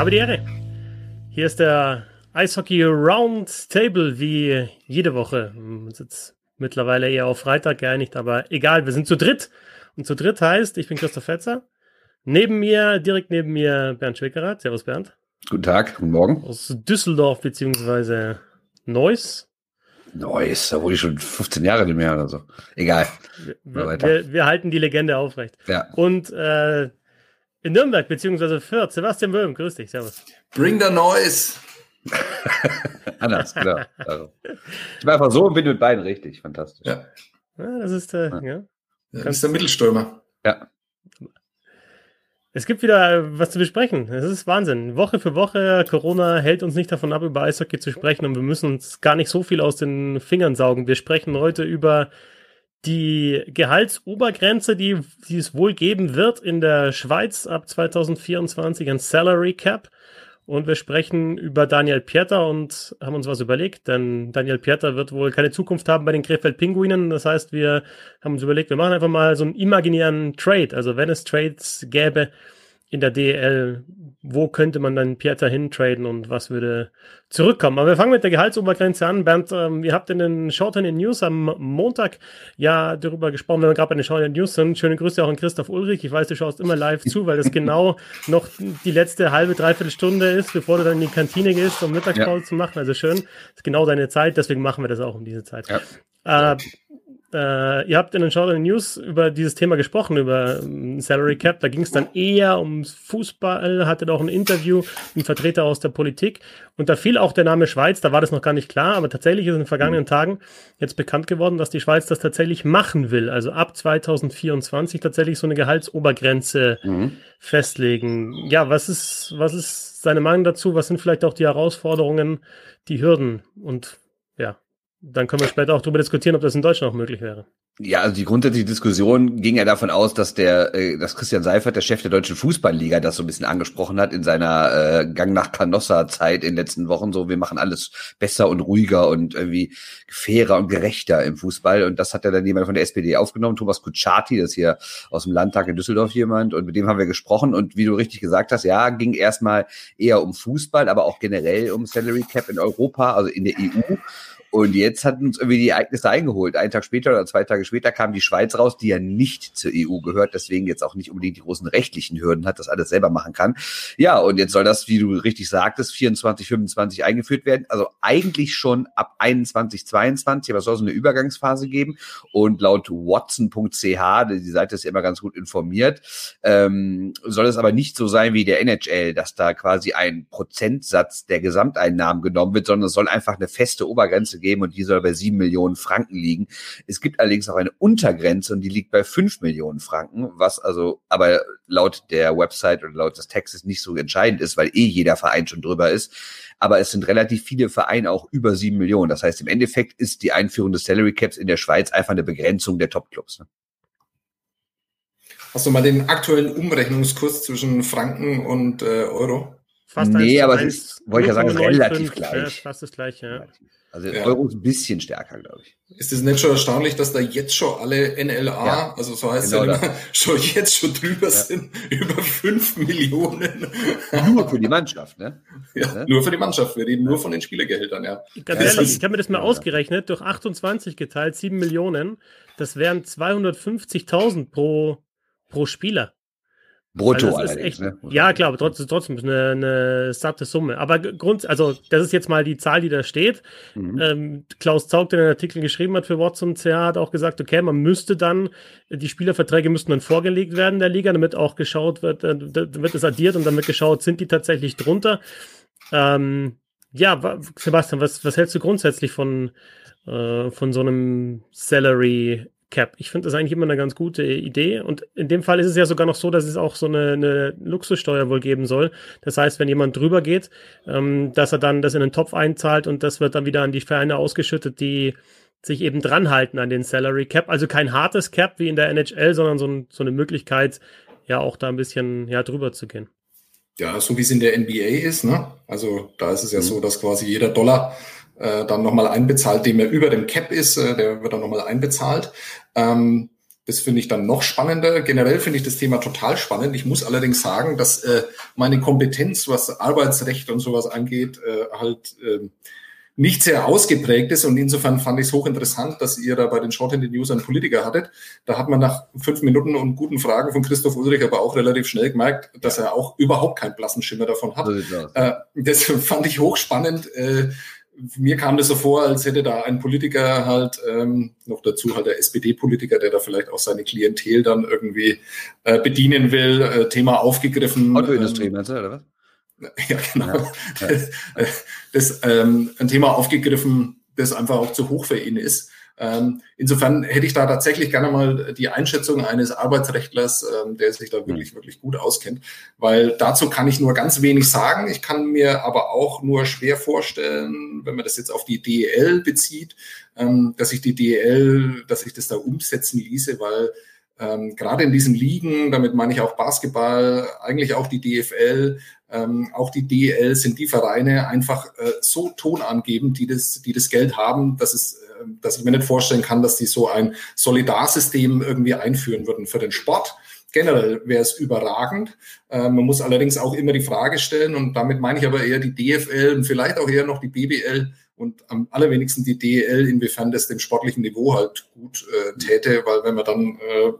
Habe die Ehre. Hier ist der Eishockey Roundtable wie jede Woche. Wir sind jetzt mittlerweile eher auf Freitag geeinigt, aber egal, wir sind zu dritt. Und zu dritt heißt, ich bin Christoph Fetzer. Neben mir, direkt neben mir, Bernd Schwickerath. Servus, Bernd. Guten Tag, guten Morgen. Aus Düsseldorf beziehungsweise Neuss. Neuss, da wurde ich schon 15 Jahre nicht mehr oder so. Egal. Wir, wir, wir halten die Legende aufrecht. Ja. Und äh, in Nürnberg beziehungsweise Fürth, Sebastian Böhm, grüß dich, servus. Bring the noise. Anders, klar. Also. Ich war einfach so und bin mit beiden richtig. Fantastisch. Ja. Ja, das ist äh, ja. ja. Das ist der Mittelstürmer. Ja. Es gibt wieder was zu besprechen. Es ist Wahnsinn. Woche für Woche, Corona hält uns nicht davon ab, über Eishockey zu sprechen und wir müssen uns gar nicht so viel aus den Fingern saugen. Wir sprechen heute über die Gehaltsobergrenze, die, die es wohl geben wird in der Schweiz ab 2024, ein Salary Cap. Und wir sprechen über Daniel Pieter und haben uns was überlegt, denn Daniel Pieter wird wohl keine Zukunft haben bei den Krefeld Pinguinen. Das heißt, wir haben uns überlegt, wir machen einfach mal so einen imaginären Trade. Also wenn es Trades gäbe in der DL, wo könnte man dann Pieter hintraden und was würde zurückkommen? Aber wir fangen mit der Gehaltsobergrenze an. Bernd, ähm, ihr habt in den Shorten in News am Montag ja darüber gesprochen, wenn wir gerade bei den Shorten News sind. Schöne Grüße auch an Christoph Ulrich. Ich weiß, du schaust immer live zu, weil das genau noch die letzte halbe, dreiviertel Stunde ist, bevor du dann in die Kantine gehst, um Mittagspause ja. zu machen. Also schön, das ist genau deine Zeit, deswegen machen wir das auch um diese Zeit. Ja. Äh, äh, ihr habt in den Showdown News über dieses Thema gesprochen, über um, Salary Cap. Da ging es dann eher ums Fußball, hattet auch ein Interview mit Vertreter aus der Politik. Und da fiel auch der Name Schweiz, da war das noch gar nicht klar, aber tatsächlich ist in den vergangenen Tagen jetzt bekannt geworden, dass die Schweiz das tatsächlich machen will. Also ab 2024 tatsächlich so eine Gehaltsobergrenze mhm. festlegen. Ja, was ist, was ist seine Meinung dazu? Was sind vielleicht auch die Herausforderungen, die Hürden? Und ja, dann können wir später auch darüber diskutieren, ob das in Deutschland auch möglich wäre. Ja, also die grundsätzliche Diskussion ging ja davon aus, dass der, äh, dass Christian Seifert, der Chef der deutschen Fußballliga, das so ein bisschen angesprochen hat in seiner äh, Gang nach Canossa-Zeit in den letzten Wochen. So, wir machen alles besser und ruhiger und irgendwie fairer und gerechter im Fußball. Und das hat ja dann jemand von der SPD aufgenommen, Thomas Kutschaty, das ist hier aus dem Landtag in Düsseldorf jemand. Und mit dem haben wir gesprochen. Und wie du richtig gesagt hast, ja, ging erstmal eher um Fußball, aber auch generell um Salary Cap in Europa, also in der EU. Und jetzt hat uns irgendwie die Ereignisse eingeholt. Einen Tag später oder zwei Tage später kam die Schweiz raus, die ja nicht zur EU gehört, deswegen jetzt auch nicht unbedingt die großen rechtlichen Hürden hat, das alles selber machen kann. Ja, und jetzt soll das, wie du richtig sagtest, 24, 25 eingeführt werden. Also eigentlich schon ab 21, 22, aber es soll so eine Übergangsphase geben. Und laut watson.ch, die Seite ist ja immer ganz gut informiert, ähm, soll es aber nicht so sein wie der NHL, dass da quasi ein Prozentsatz der Gesamteinnahmen genommen wird, sondern es soll einfach eine feste Obergrenze geben und die soll bei sieben Millionen Franken liegen. Es gibt allerdings auch eine Untergrenze und die liegt bei fünf Millionen Franken, was also aber laut der Website oder laut des Textes nicht so entscheidend ist, weil eh jeder Verein schon drüber ist. Aber es sind relativ viele Vereine auch über sieben Millionen. Das heißt, im Endeffekt ist die Einführung des Salary Caps in der Schweiz einfach eine Begrenzung der Topclubs. Ne? Hast du mal den aktuellen Umrechnungskurs zwischen Franken und äh, Euro? Fast nee, aber es ist, wollte ich ja sagen, ist relativ gleich. fast das gleiche, ja. Also ja. Euro ist ein bisschen stärker, glaube ich. Ist es nicht schon erstaunlich, dass da jetzt schon alle NLA, ja, also so heißt genau es ja immer, schon jetzt schon drüber ja. sind, über fünf Millionen. Nur für die Mannschaft, ne? Ja, ne? nur für die Mannschaft. Wir reden nur von den Spielergehältern, ja. Ganz ehrlich, ich habe mir das mal ausgerechnet, durch 28 geteilt, sieben Millionen, das wären 250.000 pro, pro Spieler. Brutto also echt, ne? Ja, klar, aber trotzdem, trotzdem eine, eine satte Summe. Aber Grund, also das ist jetzt mal die Zahl, die da steht. Mhm. Ähm, Klaus Zaug, der den Artikel geschrieben hat für Watson CH, hat auch gesagt, okay, man müsste dann, die Spielerverträge müssten dann vorgelegt werden der Liga, damit auch geschaut wird, äh, wird es addiert und damit geschaut, sind die tatsächlich drunter. Ähm, ja, Sebastian, was, was hältst du grundsätzlich von, äh, von so einem Salary Cap. Ich finde das eigentlich immer eine ganz gute Idee. Und in dem Fall ist es ja sogar noch so, dass es auch so eine, eine Luxussteuer wohl geben soll. Das heißt, wenn jemand drüber geht, ähm, dass er dann das in den Topf einzahlt und das wird dann wieder an die Vereine ausgeschüttet, die sich eben dranhalten an den Salary Cap. Also kein hartes Cap wie in der NHL, sondern so, ein, so eine Möglichkeit, ja auch da ein bisschen ja, drüber zu gehen. Ja, so wie es in der NBA ist. Ne? Also da ist es ja mhm. so, dass quasi jeder Dollar äh, dann nochmal einbezahlt, dem er über dem Cap ist, äh, der wird dann nochmal einbezahlt. Ähm, Das finde ich dann noch spannender. Generell finde ich das Thema total spannend. Ich muss allerdings sagen, dass äh, meine Kompetenz, was Arbeitsrecht und sowas angeht, äh, halt äh, nicht sehr ausgeprägt ist. Und insofern fand ich es hochinteressant, dass ihr da bei den Short Handed News einen Politiker hattet. Da hat man nach fünf Minuten und guten Fragen von Christoph Ulrich aber auch relativ schnell gemerkt, dass er auch überhaupt keinen blassen Schimmer davon hat. Äh, das fand ich hochspannend. Äh, mir kam das so vor, als hätte da ein Politiker halt, ähm, noch dazu halt der SPD-Politiker, der da vielleicht auch seine Klientel dann irgendwie äh, bedienen will, äh, Thema aufgegriffen. Autoindustrie, ähm, meinst du, oder was? Ja, genau. Ja, ja. Das, das ähm, ein Thema aufgegriffen, das einfach auch zu hoch für ihn ist. Ähm, insofern hätte ich da tatsächlich gerne mal die Einschätzung eines Arbeitsrechtlers, ähm, der sich da hm. wirklich, wirklich gut auskennt, weil dazu kann ich nur ganz wenig sagen. Ich kann mir aber auch nur schwer vorstellen, wenn man das jetzt auf die DEL bezieht, ähm, dass ich die DEL, dass ich das da umsetzen ließe, weil ähm, gerade in diesen Ligen, damit meine ich auch Basketball, eigentlich auch die DFL, ähm, auch die DEL sind die Vereine einfach äh, so tonangebend, die das, die das Geld haben, dass es dass ich mir nicht vorstellen kann, dass die so ein Solidarsystem irgendwie einführen würden für den Sport. Generell wäre es überragend. Äh, man muss allerdings auch immer die Frage stellen, und damit meine ich aber eher die DFL und vielleicht auch eher noch die BBL und am allerwenigsten die DEL, inwiefern das dem sportlichen Niveau halt gut äh, täte, weil wenn man dann äh,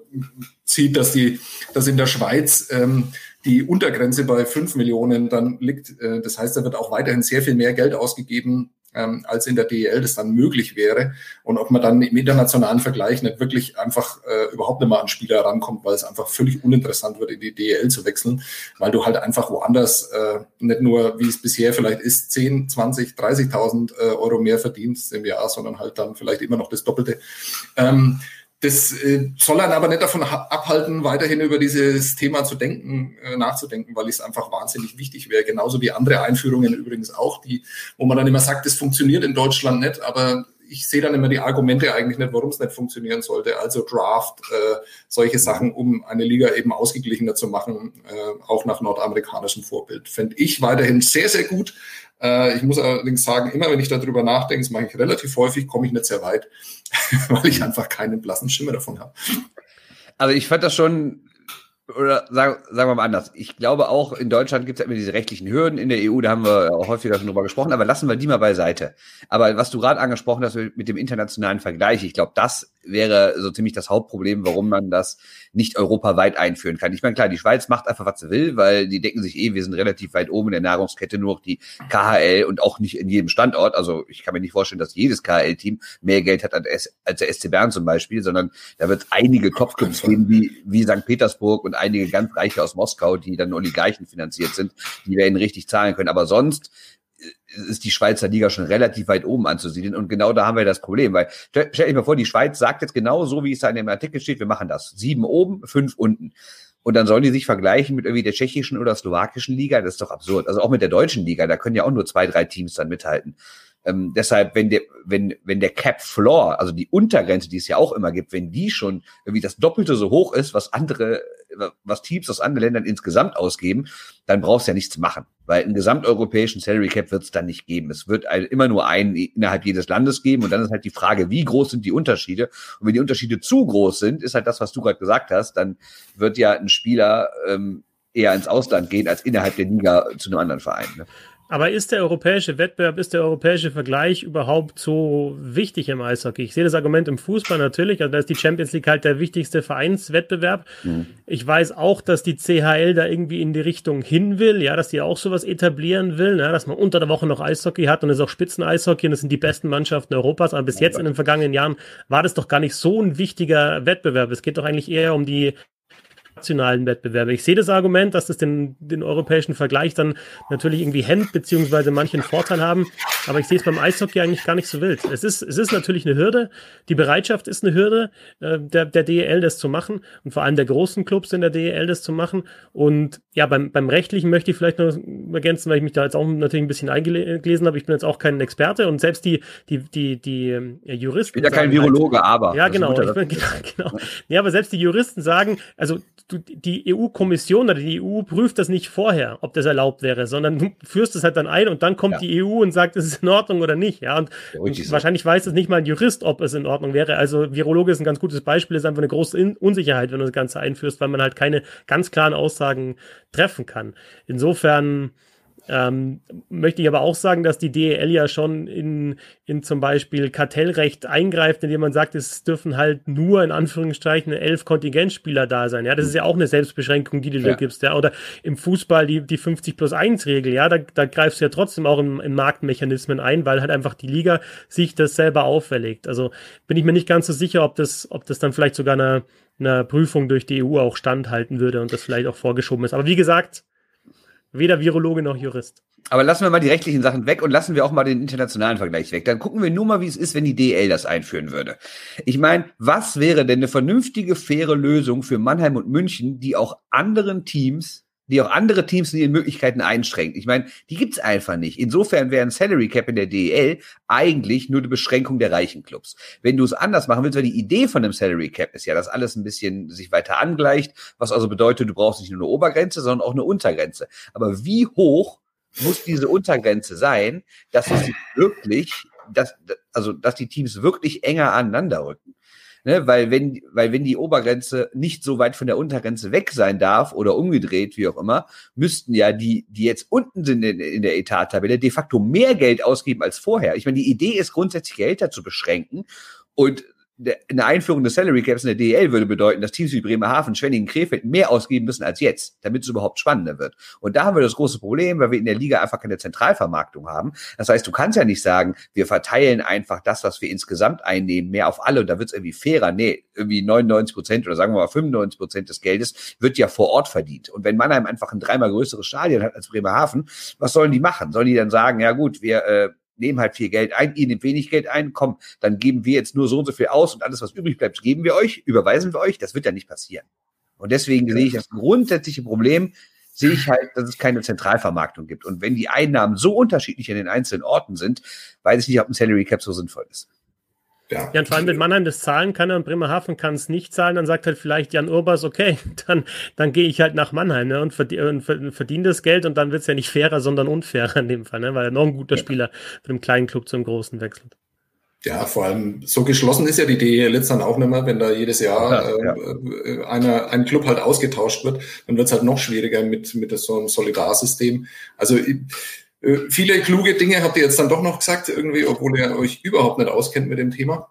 sieht, dass die, dass in der Schweiz ähm, die Untergrenze bei fünf Millionen dann liegt, äh, das heißt, da wird auch weiterhin sehr viel mehr Geld ausgegeben ähm, als in der DEL das dann möglich wäre und ob man dann im internationalen Vergleich nicht wirklich einfach äh, überhaupt nicht mal an Spieler rankommt, weil es einfach völlig uninteressant wird, in die DEL zu wechseln, weil du halt einfach woanders äh, nicht nur, wie es bisher vielleicht ist, 10, 20, 30.000 äh, Euro mehr verdienst im Jahr, sondern halt dann vielleicht immer noch das Doppelte. Ähm, das äh, soll dann aber nicht davon abhalten, weiterhin über dieses Thema zu denken, äh, nachzudenken, weil es einfach wahnsinnig wichtig wäre. Genauso wie andere Einführungen übrigens auch, die, wo man dann immer sagt, das funktioniert in Deutschland nicht, aber ich sehe dann immer die Argumente eigentlich nicht, warum es nicht funktionieren sollte. Also Draft, äh, solche Sachen, um eine Liga eben ausgeglichener zu machen, äh, auch nach nordamerikanischem Vorbild. Fände ich weiterhin sehr, sehr gut. Äh, ich muss allerdings sagen, immer wenn ich darüber nachdenke, das mache ich relativ häufig, komme ich nicht sehr weit, weil ich einfach keinen blassen Schimmer davon habe. Also ich fand das schon oder sagen, sagen wir mal anders. Ich glaube auch, in Deutschland gibt es immer diese rechtlichen Hürden. In der EU, da haben wir auch häufiger schon drüber gesprochen, aber lassen wir die mal beiseite. Aber was du gerade angesprochen hast mit dem internationalen Vergleich, ich glaube, das wäre so ziemlich das Hauptproblem, warum man das nicht europaweit einführen kann. Ich meine, klar, die Schweiz macht einfach, was sie will, weil die denken sich eh, wir sind relativ weit oben in der Nahrungskette, nur noch die KHL und auch nicht in jedem Standort. Also ich kann mir nicht vorstellen, dass jedes KHL-Team mehr Geld hat als der SC Bern zum Beispiel, sondern da wird einige Topclubs geben, wie, wie St. Petersburg und einige ganz Reiche aus Moskau, die dann Oligarchen finanziert sind, die werden richtig zahlen können. Aber sonst ist die Schweizer Liga schon relativ weit oben anzusiedeln. Und genau da haben wir das Problem, weil stell, stell dir mal vor, die Schweiz sagt jetzt genau so, wie es da in dem Artikel steht, wir machen das. Sieben oben, fünf unten. Und dann sollen die sich vergleichen mit irgendwie der tschechischen oder slowakischen Liga. Das ist doch absurd. Also auch mit der deutschen Liga, da können ja auch nur zwei, drei Teams dann mithalten. Ähm, deshalb, wenn der, wenn, wenn der Cap Floor, also die Untergrenze, die es ja auch immer gibt, wenn die schon irgendwie das Doppelte so hoch ist, was andere, was Teams aus anderen Ländern insgesamt ausgeben, dann brauchst du ja nichts machen. Weil einen gesamteuropäischen Salary Cap wird es dann nicht geben. Es wird immer nur einen innerhalb jedes Landes geben und dann ist halt die Frage, wie groß sind die Unterschiede? Und wenn die Unterschiede zu groß sind, ist halt das, was du gerade gesagt hast, dann wird ja ein Spieler ähm, eher ins Ausland gehen, als innerhalb der Liga zu einem anderen Verein. Ne? Aber ist der europäische Wettbewerb, ist der europäische Vergleich überhaupt so wichtig im Eishockey? Ich sehe das Argument im Fußball natürlich, also da ist die Champions League halt der wichtigste Vereinswettbewerb. Mhm. Ich weiß auch, dass die CHL da irgendwie in die Richtung hin will, ja, dass die auch sowas etablieren will, ja, dass man unter der Woche noch Eishockey hat und es ist auch Spitzen-Eishockey und es sind die besten Mannschaften Europas. Aber bis jetzt in den vergangenen Jahren war das doch gar nicht so ein wichtiger Wettbewerb. Es geht doch eigentlich eher um die nationalen Wettbewerbe. Ich sehe das Argument, dass das den, den europäischen Vergleich dann natürlich irgendwie hemmt, beziehungsweise manchen Vorteil haben. Aber ich sehe es beim Eishockey eigentlich gar nicht so wild. Es ist, es ist natürlich eine Hürde. Die Bereitschaft ist eine Hürde, äh, der, der DEL das zu machen und vor allem der großen Clubs in der DEL das zu machen. Und ja, beim, beim Rechtlichen möchte ich vielleicht noch ergänzen, weil ich mich da jetzt auch natürlich ein bisschen eingelesen habe. Ich bin jetzt auch kein Experte und selbst die, die, die, die äh, Juristen. Ich bin ja kein Virologe, halt, aber. Ja, genau. Bin, genau, genau. Ja, aber selbst die Juristen sagen, also die EU-Kommission oder die EU prüft das nicht vorher, ob das erlaubt wäre, sondern du führst es halt dann ein und dann kommt ja. die EU und sagt, es es in Ordnung oder nicht? Ja, und, ja, und wahrscheinlich weiß es nicht mal ein Jurist, ob es in Ordnung wäre. Also Virologe ist ein ganz gutes Beispiel, ist einfach eine große in Unsicherheit, wenn du das Ganze einführst, weil man halt keine ganz klaren Aussagen treffen kann. Insofern, ähm, möchte ich aber auch sagen, dass die DEL ja schon in, in zum Beispiel Kartellrecht eingreift, indem man sagt, es dürfen halt nur in Anführungszeichen elf Kontingentspieler da sein. Ja, das ist ja auch eine Selbstbeschränkung, die du ja. da gibst. Ja, oder im Fußball die, die 50 plus 1 Regel. Ja, da, da greifst du ja trotzdem auch in, in Marktmechanismen ein, weil halt einfach die Liga sich das selber auferlegt. Also bin ich mir nicht ganz so sicher, ob das, ob das dann vielleicht sogar einer, einer Prüfung durch die EU auch standhalten würde und das vielleicht auch vorgeschoben ist. Aber wie gesagt, Weder Virologe noch Jurist. Aber lassen wir mal die rechtlichen Sachen weg und lassen wir auch mal den internationalen Vergleich weg. Dann gucken wir nur mal, wie es ist, wenn die DL das einführen würde. Ich meine, was wäre denn eine vernünftige, faire Lösung für Mannheim und München, die auch anderen Teams die auch andere Teams in ihren Möglichkeiten einschränkt. Ich meine, die gibt's einfach nicht. Insofern wäre ein Salary Cap in der DEL eigentlich nur eine Beschränkung der reichen Clubs. Wenn du es anders machen willst, weil die Idee von einem Salary Cap ist ja, dass alles ein bisschen sich weiter angleicht, was also bedeutet, du brauchst nicht nur eine Obergrenze, sondern auch eine Untergrenze. Aber wie hoch muss diese Untergrenze sein, dass es wirklich, dass, also, dass die Teams wirklich enger aneinander rücken? Ne, weil wenn, weil wenn die Obergrenze nicht so weit von der Untergrenze weg sein darf oder umgedreht, wie auch immer, müssten ja die, die jetzt unten sind in, in der Etattabelle, de facto mehr Geld ausgeben als vorher. Ich meine, die Idee ist grundsätzlich Gehälter zu beschränken und eine Einführung des Salary Caps in der DEL würde bedeuten, dass Teams wie Bremerhaven, Schwenningen, Krefeld mehr ausgeben müssen als jetzt, damit es überhaupt spannender wird. Und da haben wir das große Problem, weil wir in der Liga einfach keine Zentralvermarktung haben. Das heißt, du kannst ja nicht sagen, wir verteilen einfach das, was wir insgesamt einnehmen, mehr auf alle und da wird es irgendwie fairer. Nee, irgendwie 99 Prozent oder sagen wir mal 95 Prozent des Geldes wird ja vor Ort verdient. Und wenn Mannheim einfach ein dreimal größeres Stadion hat als Bremerhaven, was sollen die machen? Sollen die dann sagen, ja gut, wir äh, nehmen halt viel Geld ein, ihr nehmt wenig Geld ein, komm, dann geben wir jetzt nur so und so viel aus und alles, was übrig bleibt, geben wir euch, überweisen wir euch. Das wird ja nicht passieren. Und deswegen ja. sehe ich das grundsätzliche Problem, sehe ich halt, dass es keine Zentralvermarktung gibt. Und wenn die Einnahmen so unterschiedlich in den einzelnen Orten sind, weiß ich nicht, ob ein Salary Cap so sinnvoll ist. Ja. ja, und vor allem, wenn Mannheim das zahlen kann und Bremerhaven kann es nicht zahlen, dann sagt halt vielleicht Jan Urbers, okay, dann, dann gehe ich halt nach Mannheim ne, und, verdiene, verdiene das Geld und dann wird es ja nicht fairer, sondern unfairer in dem Fall, ne, weil er noch ein guter ja. Spieler von einem kleinen Club zum großen wechselt. Ja, vor allem so geschlossen ist ja die DEL jetzt dann auch nicht mehr, wenn da jedes Jahr ja, äh, einer, ein Club halt ausgetauscht wird, dann wird es halt noch schwieriger mit, mit so einem Solidarsystem. Also viele kluge Dinge habt ihr jetzt dann doch noch gesagt, irgendwie, obwohl ihr euch überhaupt nicht auskennt mit dem Thema.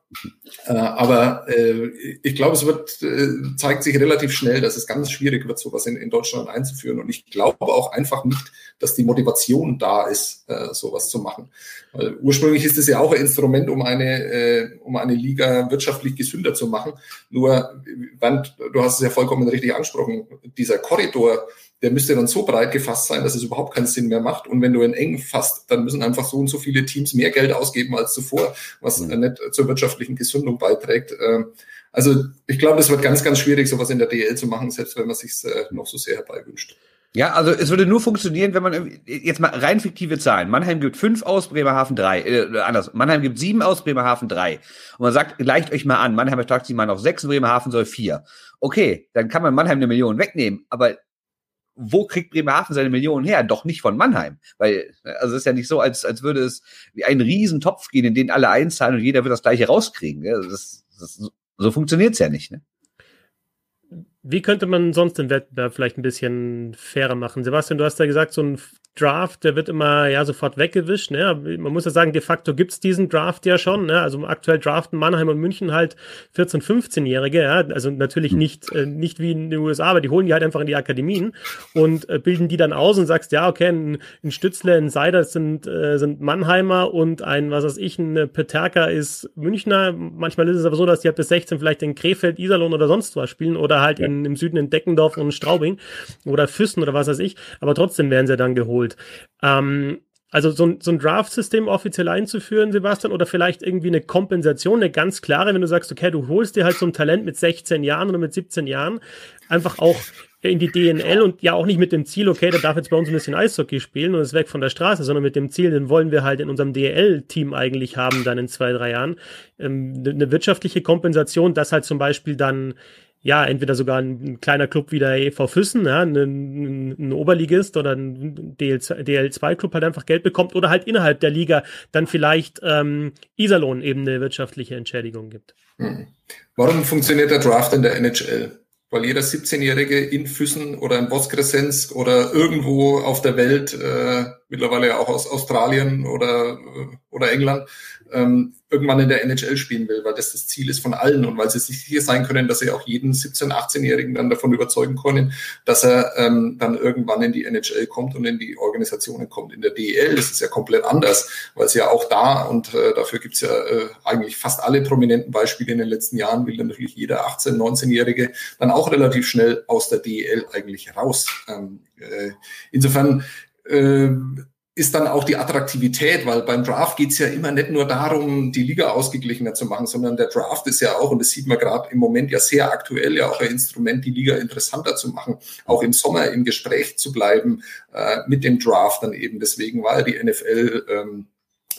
Äh, aber äh, ich glaube, es wird, äh, zeigt sich relativ schnell, dass es ganz schwierig wird, sowas in, in Deutschland einzuführen. Und ich glaube auch einfach nicht, dass die Motivation da ist, äh, sowas zu machen. Weil ursprünglich ist es ja auch ein Instrument, um eine, äh, um eine Liga wirtschaftlich gesünder zu machen. Nur, du hast es ja vollkommen richtig angesprochen, dieser Korridor, der müsste dann so breit gefasst sein, dass es überhaupt keinen Sinn mehr macht. Und wenn du ihn eng fasst, dann müssen einfach so und so viele Teams mehr Geld ausgeben als zuvor, was mhm. nicht zur wirtschaftlichen Gesundung beiträgt. Ähm, also ich glaube, es wird ganz, ganz schwierig, sowas in der DL zu machen, selbst wenn man sich äh, noch so sehr herbeiwünscht. Ja, also es würde nur funktionieren, wenn man jetzt mal rein fiktive Zahlen. Mannheim gibt fünf aus, Bremerhaven drei. Äh, anders. Mannheim gibt sieben aus, Bremerhaven drei. Und man sagt, gleicht euch mal an. Mannheim ertragt sich mal auf sechs, Bremerhaven soll vier. Okay, dann kann man Mannheim eine Million wegnehmen. Aber wo kriegt Bremerhaven seine Millionen her? Doch nicht von Mannheim. Weil, also es ist ja nicht so, als, als würde es wie ein Riesentopf gehen, in den alle einzahlen und jeder wird das gleiche rauskriegen. Das, das, so funktioniert's ja nicht. Ne? Wie könnte man sonst den Wettbewerb vielleicht ein bisschen fairer machen? Sebastian, du hast ja gesagt, so ein Draft, der wird immer ja sofort weggewischt. Ne? Man muss ja sagen, de facto gibt's diesen Draft ja schon. Ne? Also aktuell draften Mannheim und München halt 14-, 15-Jährige. Ja? Also natürlich hm. nicht, äh, nicht wie in den USA, aber die holen die halt einfach in die Akademien und äh, bilden die dann aus und sagst, ja, okay, ein, ein Stützle, ein Seider sind, äh, sind Mannheimer und ein, was weiß ich, ein Peterka ist Münchner. Manchmal ist es aber so, dass die halt bis 16 vielleicht in Krefeld, Iserlohn oder sonst was spielen oder halt ja. in, im Süden in Deckendorf und Straubing oder Füssen oder was weiß ich. Aber trotzdem werden sie dann geholt geholt. Ähm, also so ein, so ein Draft-System offiziell einzuführen, Sebastian, oder vielleicht irgendwie eine Kompensation, eine ganz klare, wenn du sagst, okay, du holst dir halt so ein Talent mit 16 Jahren oder mit 17 Jahren, einfach auch in die DNL und ja auch nicht mit dem Ziel, okay, der darf jetzt bei uns ein bisschen Eishockey spielen und ist weg von der Straße, sondern mit dem Ziel, den wollen wir halt in unserem DL-Team eigentlich haben, dann in zwei, drei Jahren. Ähm, eine wirtschaftliche Kompensation, dass halt zum Beispiel dann ja, entweder sogar ein, ein, kleiner Club wie der EV Füssen, ja, ein, ein Oberligist oder ein DL2-Club halt einfach Geld bekommt oder halt innerhalb der Liga dann vielleicht ähm, Iserlohn eben eine wirtschaftliche Entschädigung gibt. Hm. Warum funktioniert der Draft in der NHL? Weil jeder 17-Jährige in Füssen oder in Boskressensk oder irgendwo auf der Welt, äh, mittlerweile auch aus Australien oder, äh, oder England, ähm, irgendwann in der NHL spielen will, weil das das Ziel ist von allen und weil sie sich sicher sein können, dass sie auch jeden 17-, 18-Jährigen dann davon überzeugen können, dass er ähm, dann irgendwann in die NHL kommt und in die Organisationen kommt. In der DEL ist ja komplett anders, weil es ja auch da und äh, dafür gibt's ja äh, eigentlich fast alle prominenten Beispiele in den letzten Jahren, will dann natürlich jeder 18-, 19-Jährige dann auch relativ schnell aus der DEL eigentlich raus. Ähm, äh, insofern äh, ist dann auch die Attraktivität, weil beim Draft geht's ja immer nicht nur darum, die Liga ausgeglichener zu machen, sondern der Draft ist ja auch, und das sieht man gerade im Moment ja sehr aktuell, ja auch ein Instrument, die Liga interessanter zu machen, auch im Sommer im Gespräch zu bleiben äh, mit dem Draft dann eben. Deswegen war ja die NFL ähm,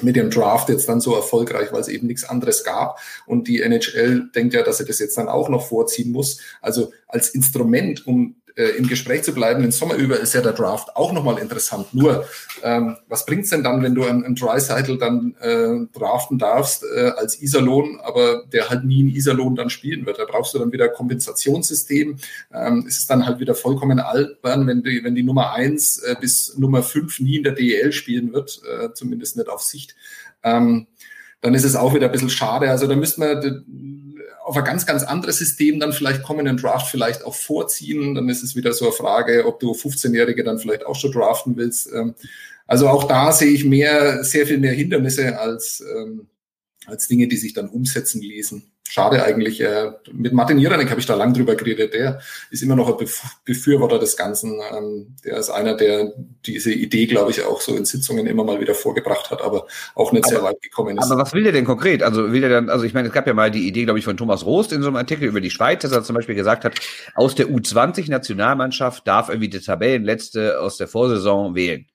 mit dem Draft jetzt dann so erfolgreich, weil es eben nichts anderes gab. Und die NHL denkt ja, dass sie das jetzt dann auch noch vorziehen muss. Also als Instrument, um äh, im Gespräch zu bleiben, den Sommer über ist ja der Draft auch nochmal interessant. Nur, ähm, was bringt's denn dann, wenn du einen, einen Dry-Cycle dann äh, draften darfst äh, als Iserlohn, aber der halt nie in Iserlohn dann spielen wird? Da brauchst du dann wieder Kompensationssystem. Ähm, es ist dann halt wieder vollkommen albern, wenn die, wenn die Nummer eins äh, bis Nummer fünf nie in der DEL spielen wird, äh, zumindest nicht auf Sicht. Ähm, dann ist es auch wieder ein bisschen schade. Also da müsste man auf ein ganz, ganz anderes System dann vielleicht kommen, den Draft vielleicht auch vorziehen. Dann ist es wieder so eine Frage, ob du 15-Jährige dann vielleicht auch schon draften willst. Ähm, also auch da sehe ich mehr, sehr viel mehr Hindernisse als, ähm, als Dinge, die sich dann umsetzen ließen schade eigentlich. Äh, mit Martin Jiranek habe ich da lang drüber geredet. Der ist immer noch ein Befürworter des Ganzen. Ähm, der ist einer, der diese Idee, glaube ich, auch so in Sitzungen immer mal wieder vorgebracht hat, aber auch nicht aber, sehr weit gekommen ist. Aber was will der denn konkret? Also will er dann, also ich meine, es gab ja mal die Idee, glaube ich, von Thomas Rost in so einem Artikel über die Schweiz, dass er zum Beispiel gesagt hat, aus der U20-Nationalmannschaft darf irgendwie die Tabellenletzte aus der Vorsaison wählen.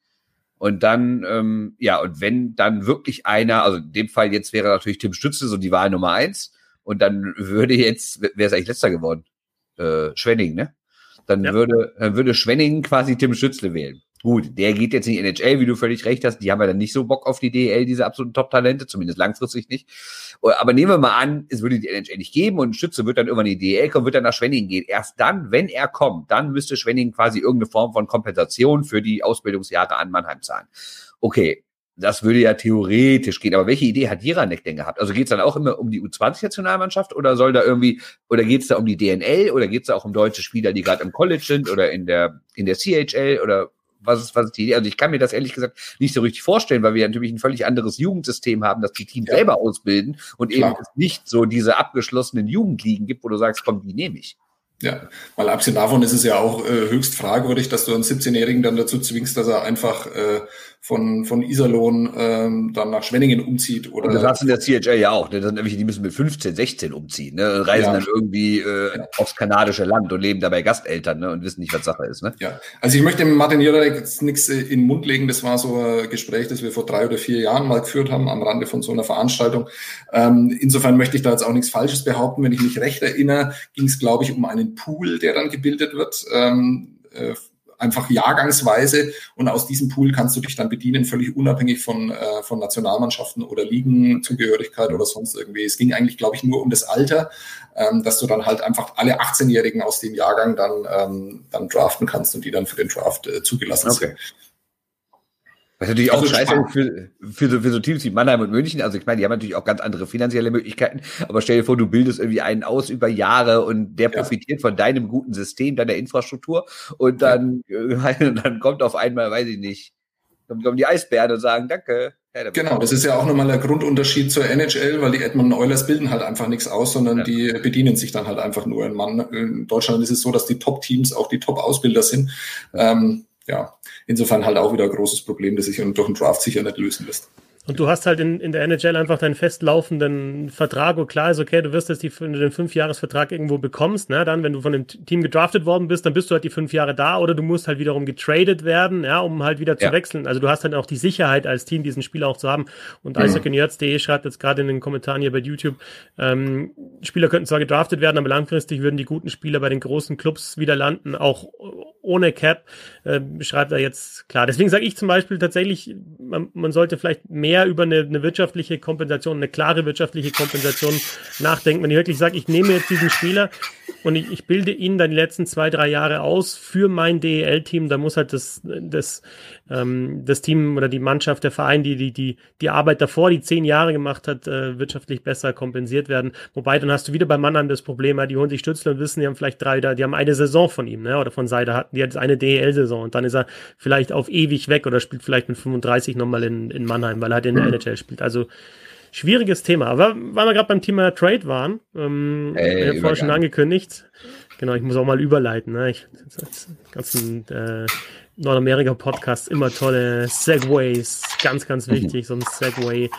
Und dann, ähm, ja, und wenn dann wirklich einer, also in dem Fall jetzt wäre natürlich Tim Stütze so die Wahl Nummer eins, und dann würde jetzt, wer ist eigentlich letzter geworden? Äh, Schwenning, ne? Dann ja. würde, dann würde Schwenning quasi Tim Schützle wählen. Gut, der geht jetzt in die NHL, wie du völlig recht hast. Die haben ja dann nicht so Bock auf die DL, diese absoluten Top-Talente, zumindest langfristig nicht. Aber nehmen wir mal an, es würde die NHL nicht geben und Schütze wird dann irgendwann in die DL kommen, wird dann nach Schwenning gehen. Erst dann, wenn er kommt, dann müsste Schwenning quasi irgendeine Form von Kompensation für die Ausbildungsjahre an Mannheim zahlen. Okay, das würde ja theoretisch gehen. Aber welche Idee hat Jiranek denn gehabt? Also geht es dann auch immer um die U20-Nationalmannschaft oder soll da irgendwie, oder geht es da um die DNL oder geht es da auch um deutsche Spieler, die gerade im College sind oder in der, in der CHL oder was ist, was ist die Idee? Also ich kann mir das ehrlich gesagt nicht so richtig vorstellen, weil wir natürlich ein völlig anderes Jugendsystem haben, das die Teams ja. selber ausbilden und Klar. eben es nicht so diese abgeschlossenen Jugendligen gibt, wo du sagst, komm, die nehme ich. Ja, mal abgesehen davon ist es ja auch äh, höchst fragwürdig, dass du einen 17-Jährigen dann dazu zwingst, dass er einfach äh, von, von Iserlohn ähm, dann nach Schwenningen umzieht. Oder und das hast du in der CHL ja auch. Ne? Das sind nämlich, die müssen mit 15, 16 umziehen, ne? reisen ja. dann irgendwie äh, ja. aufs kanadische Land und leben dabei Gasteltern ne? und wissen nicht, was Sache ist. Ne? Ja, also ich möchte Martin Jurek jetzt nichts äh, in den Mund legen. Das war so ein Gespräch, das wir vor drei oder vier Jahren mal geführt haben am Rande von so einer Veranstaltung. Ähm, insofern möchte ich da jetzt auch nichts Falsches behaupten. Wenn ich mich recht erinnere, ging es, glaube ich, um einen Pool, der dann gebildet wird. Ähm, äh, einfach jahrgangsweise und aus diesem Pool kannst du dich dann bedienen, völlig unabhängig von, äh, von Nationalmannschaften oder Ligenzugehörigkeit oder sonst irgendwie. Es ging eigentlich, glaube ich, nur um das Alter, ähm, dass du dann halt einfach alle 18-Jährigen aus dem Jahrgang dann, ähm, dann draften kannst und die dann für den Draft äh, zugelassen okay. sind. Was natürlich auch also scheiße für, für, so, für so Teams wie Mannheim und München. Also ich meine, die haben natürlich auch ganz andere finanzielle Möglichkeiten. Aber stell dir vor, du bildest irgendwie einen aus über Jahre und der profitiert ja. von deinem guten System, deiner Infrastruktur. Und dann, ja. äh, dann kommt auf einmal, weiß ich nicht, dann kommen die Eisbären und sagen, danke. Ja, genau, das ist ja auch nochmal der Grundunterschied zur NHL, weil die Edmonton Oilers bilden halt einfach nichts aus, sondern ja. die bedienen sich dann halt einfach nur. In, Mann, in Deutschland ist es so, dass die Top-Teams auch die Top-Ausbilder sind. Ähm, ja, insofern halt auch wieder ein großes Problem, das sich durch den Draft sicher nicht lösen lässt. Und du hast halt in, in der NHL einfach deinen festlaufenden Vertrag, wo klar ist, okay, du wirst jetzt die, wenn du den Fünfjahresvertrag irgendwo bekommst, ne, dann, wenn du von dem Team gedraftet worden bist, dann bist du halt die fünf Jahre da oder du musst halt wiederum getradet werden, ja, um halt wieder zu ja. wechseln. Also du hast halt auch die Sicherheit als Team, diesen Spieler auch zu haben. Und mhm. Eishockeynerds.de schreibt jetzt gerade in den Kommentaren hier bei YouTube, ähm, Spieler könnten zwar gedraftet werden, aber langfristig würden die guten Spieler bei den großen Clubs wieder landen, auch ohne Cap, äh, schreibt er jetzt klar. Deswegen sage ich zum Beispiel tatsächlich, man, man sollte vielleicht mehr über eine, eine, wirtschaftliche Kompensation, eine klare wirtschaftliche Kompensation nachdenken. Wenn ich wirklich sage, ich nehme jetzt diesen Spieler und ich, ich bilde ihn dann die letzten zwei, drei Jahre aus für mein DEL-Team, da muss halt das, das, ähm, das Team oder die Mannschaft, der Verein, die, die, die, die Arbeit davor, die zehn Jahre gemacht hat, äh, wirtschaftlich besser kompensiert werden. Wobei, dann hast du wieder bei Mannheim das Problem, die holen sich Stützle und wissen, die haben vielleicht drei, die haben eine Saison von ihm, ne, oder von Seide hatten die jetzt eine DEL-Saison und dann ist er vielleicht auf ewig weg oder spielt vielleicht mit 35 nochmal in, in Mannheim, weil er halt in der NHL spielt. Also, schwieriges Thema. Aber weil wir gerade beim Thema Trade waren, ähm, hey, ich vorher schon angekündigt. Genau, ich muss auch mal überleiten. Ne? Ich, ganzen äh, Nordamerika-Podcasts immer tolle Segways, ganz, ganz wichtig, so ein Segway.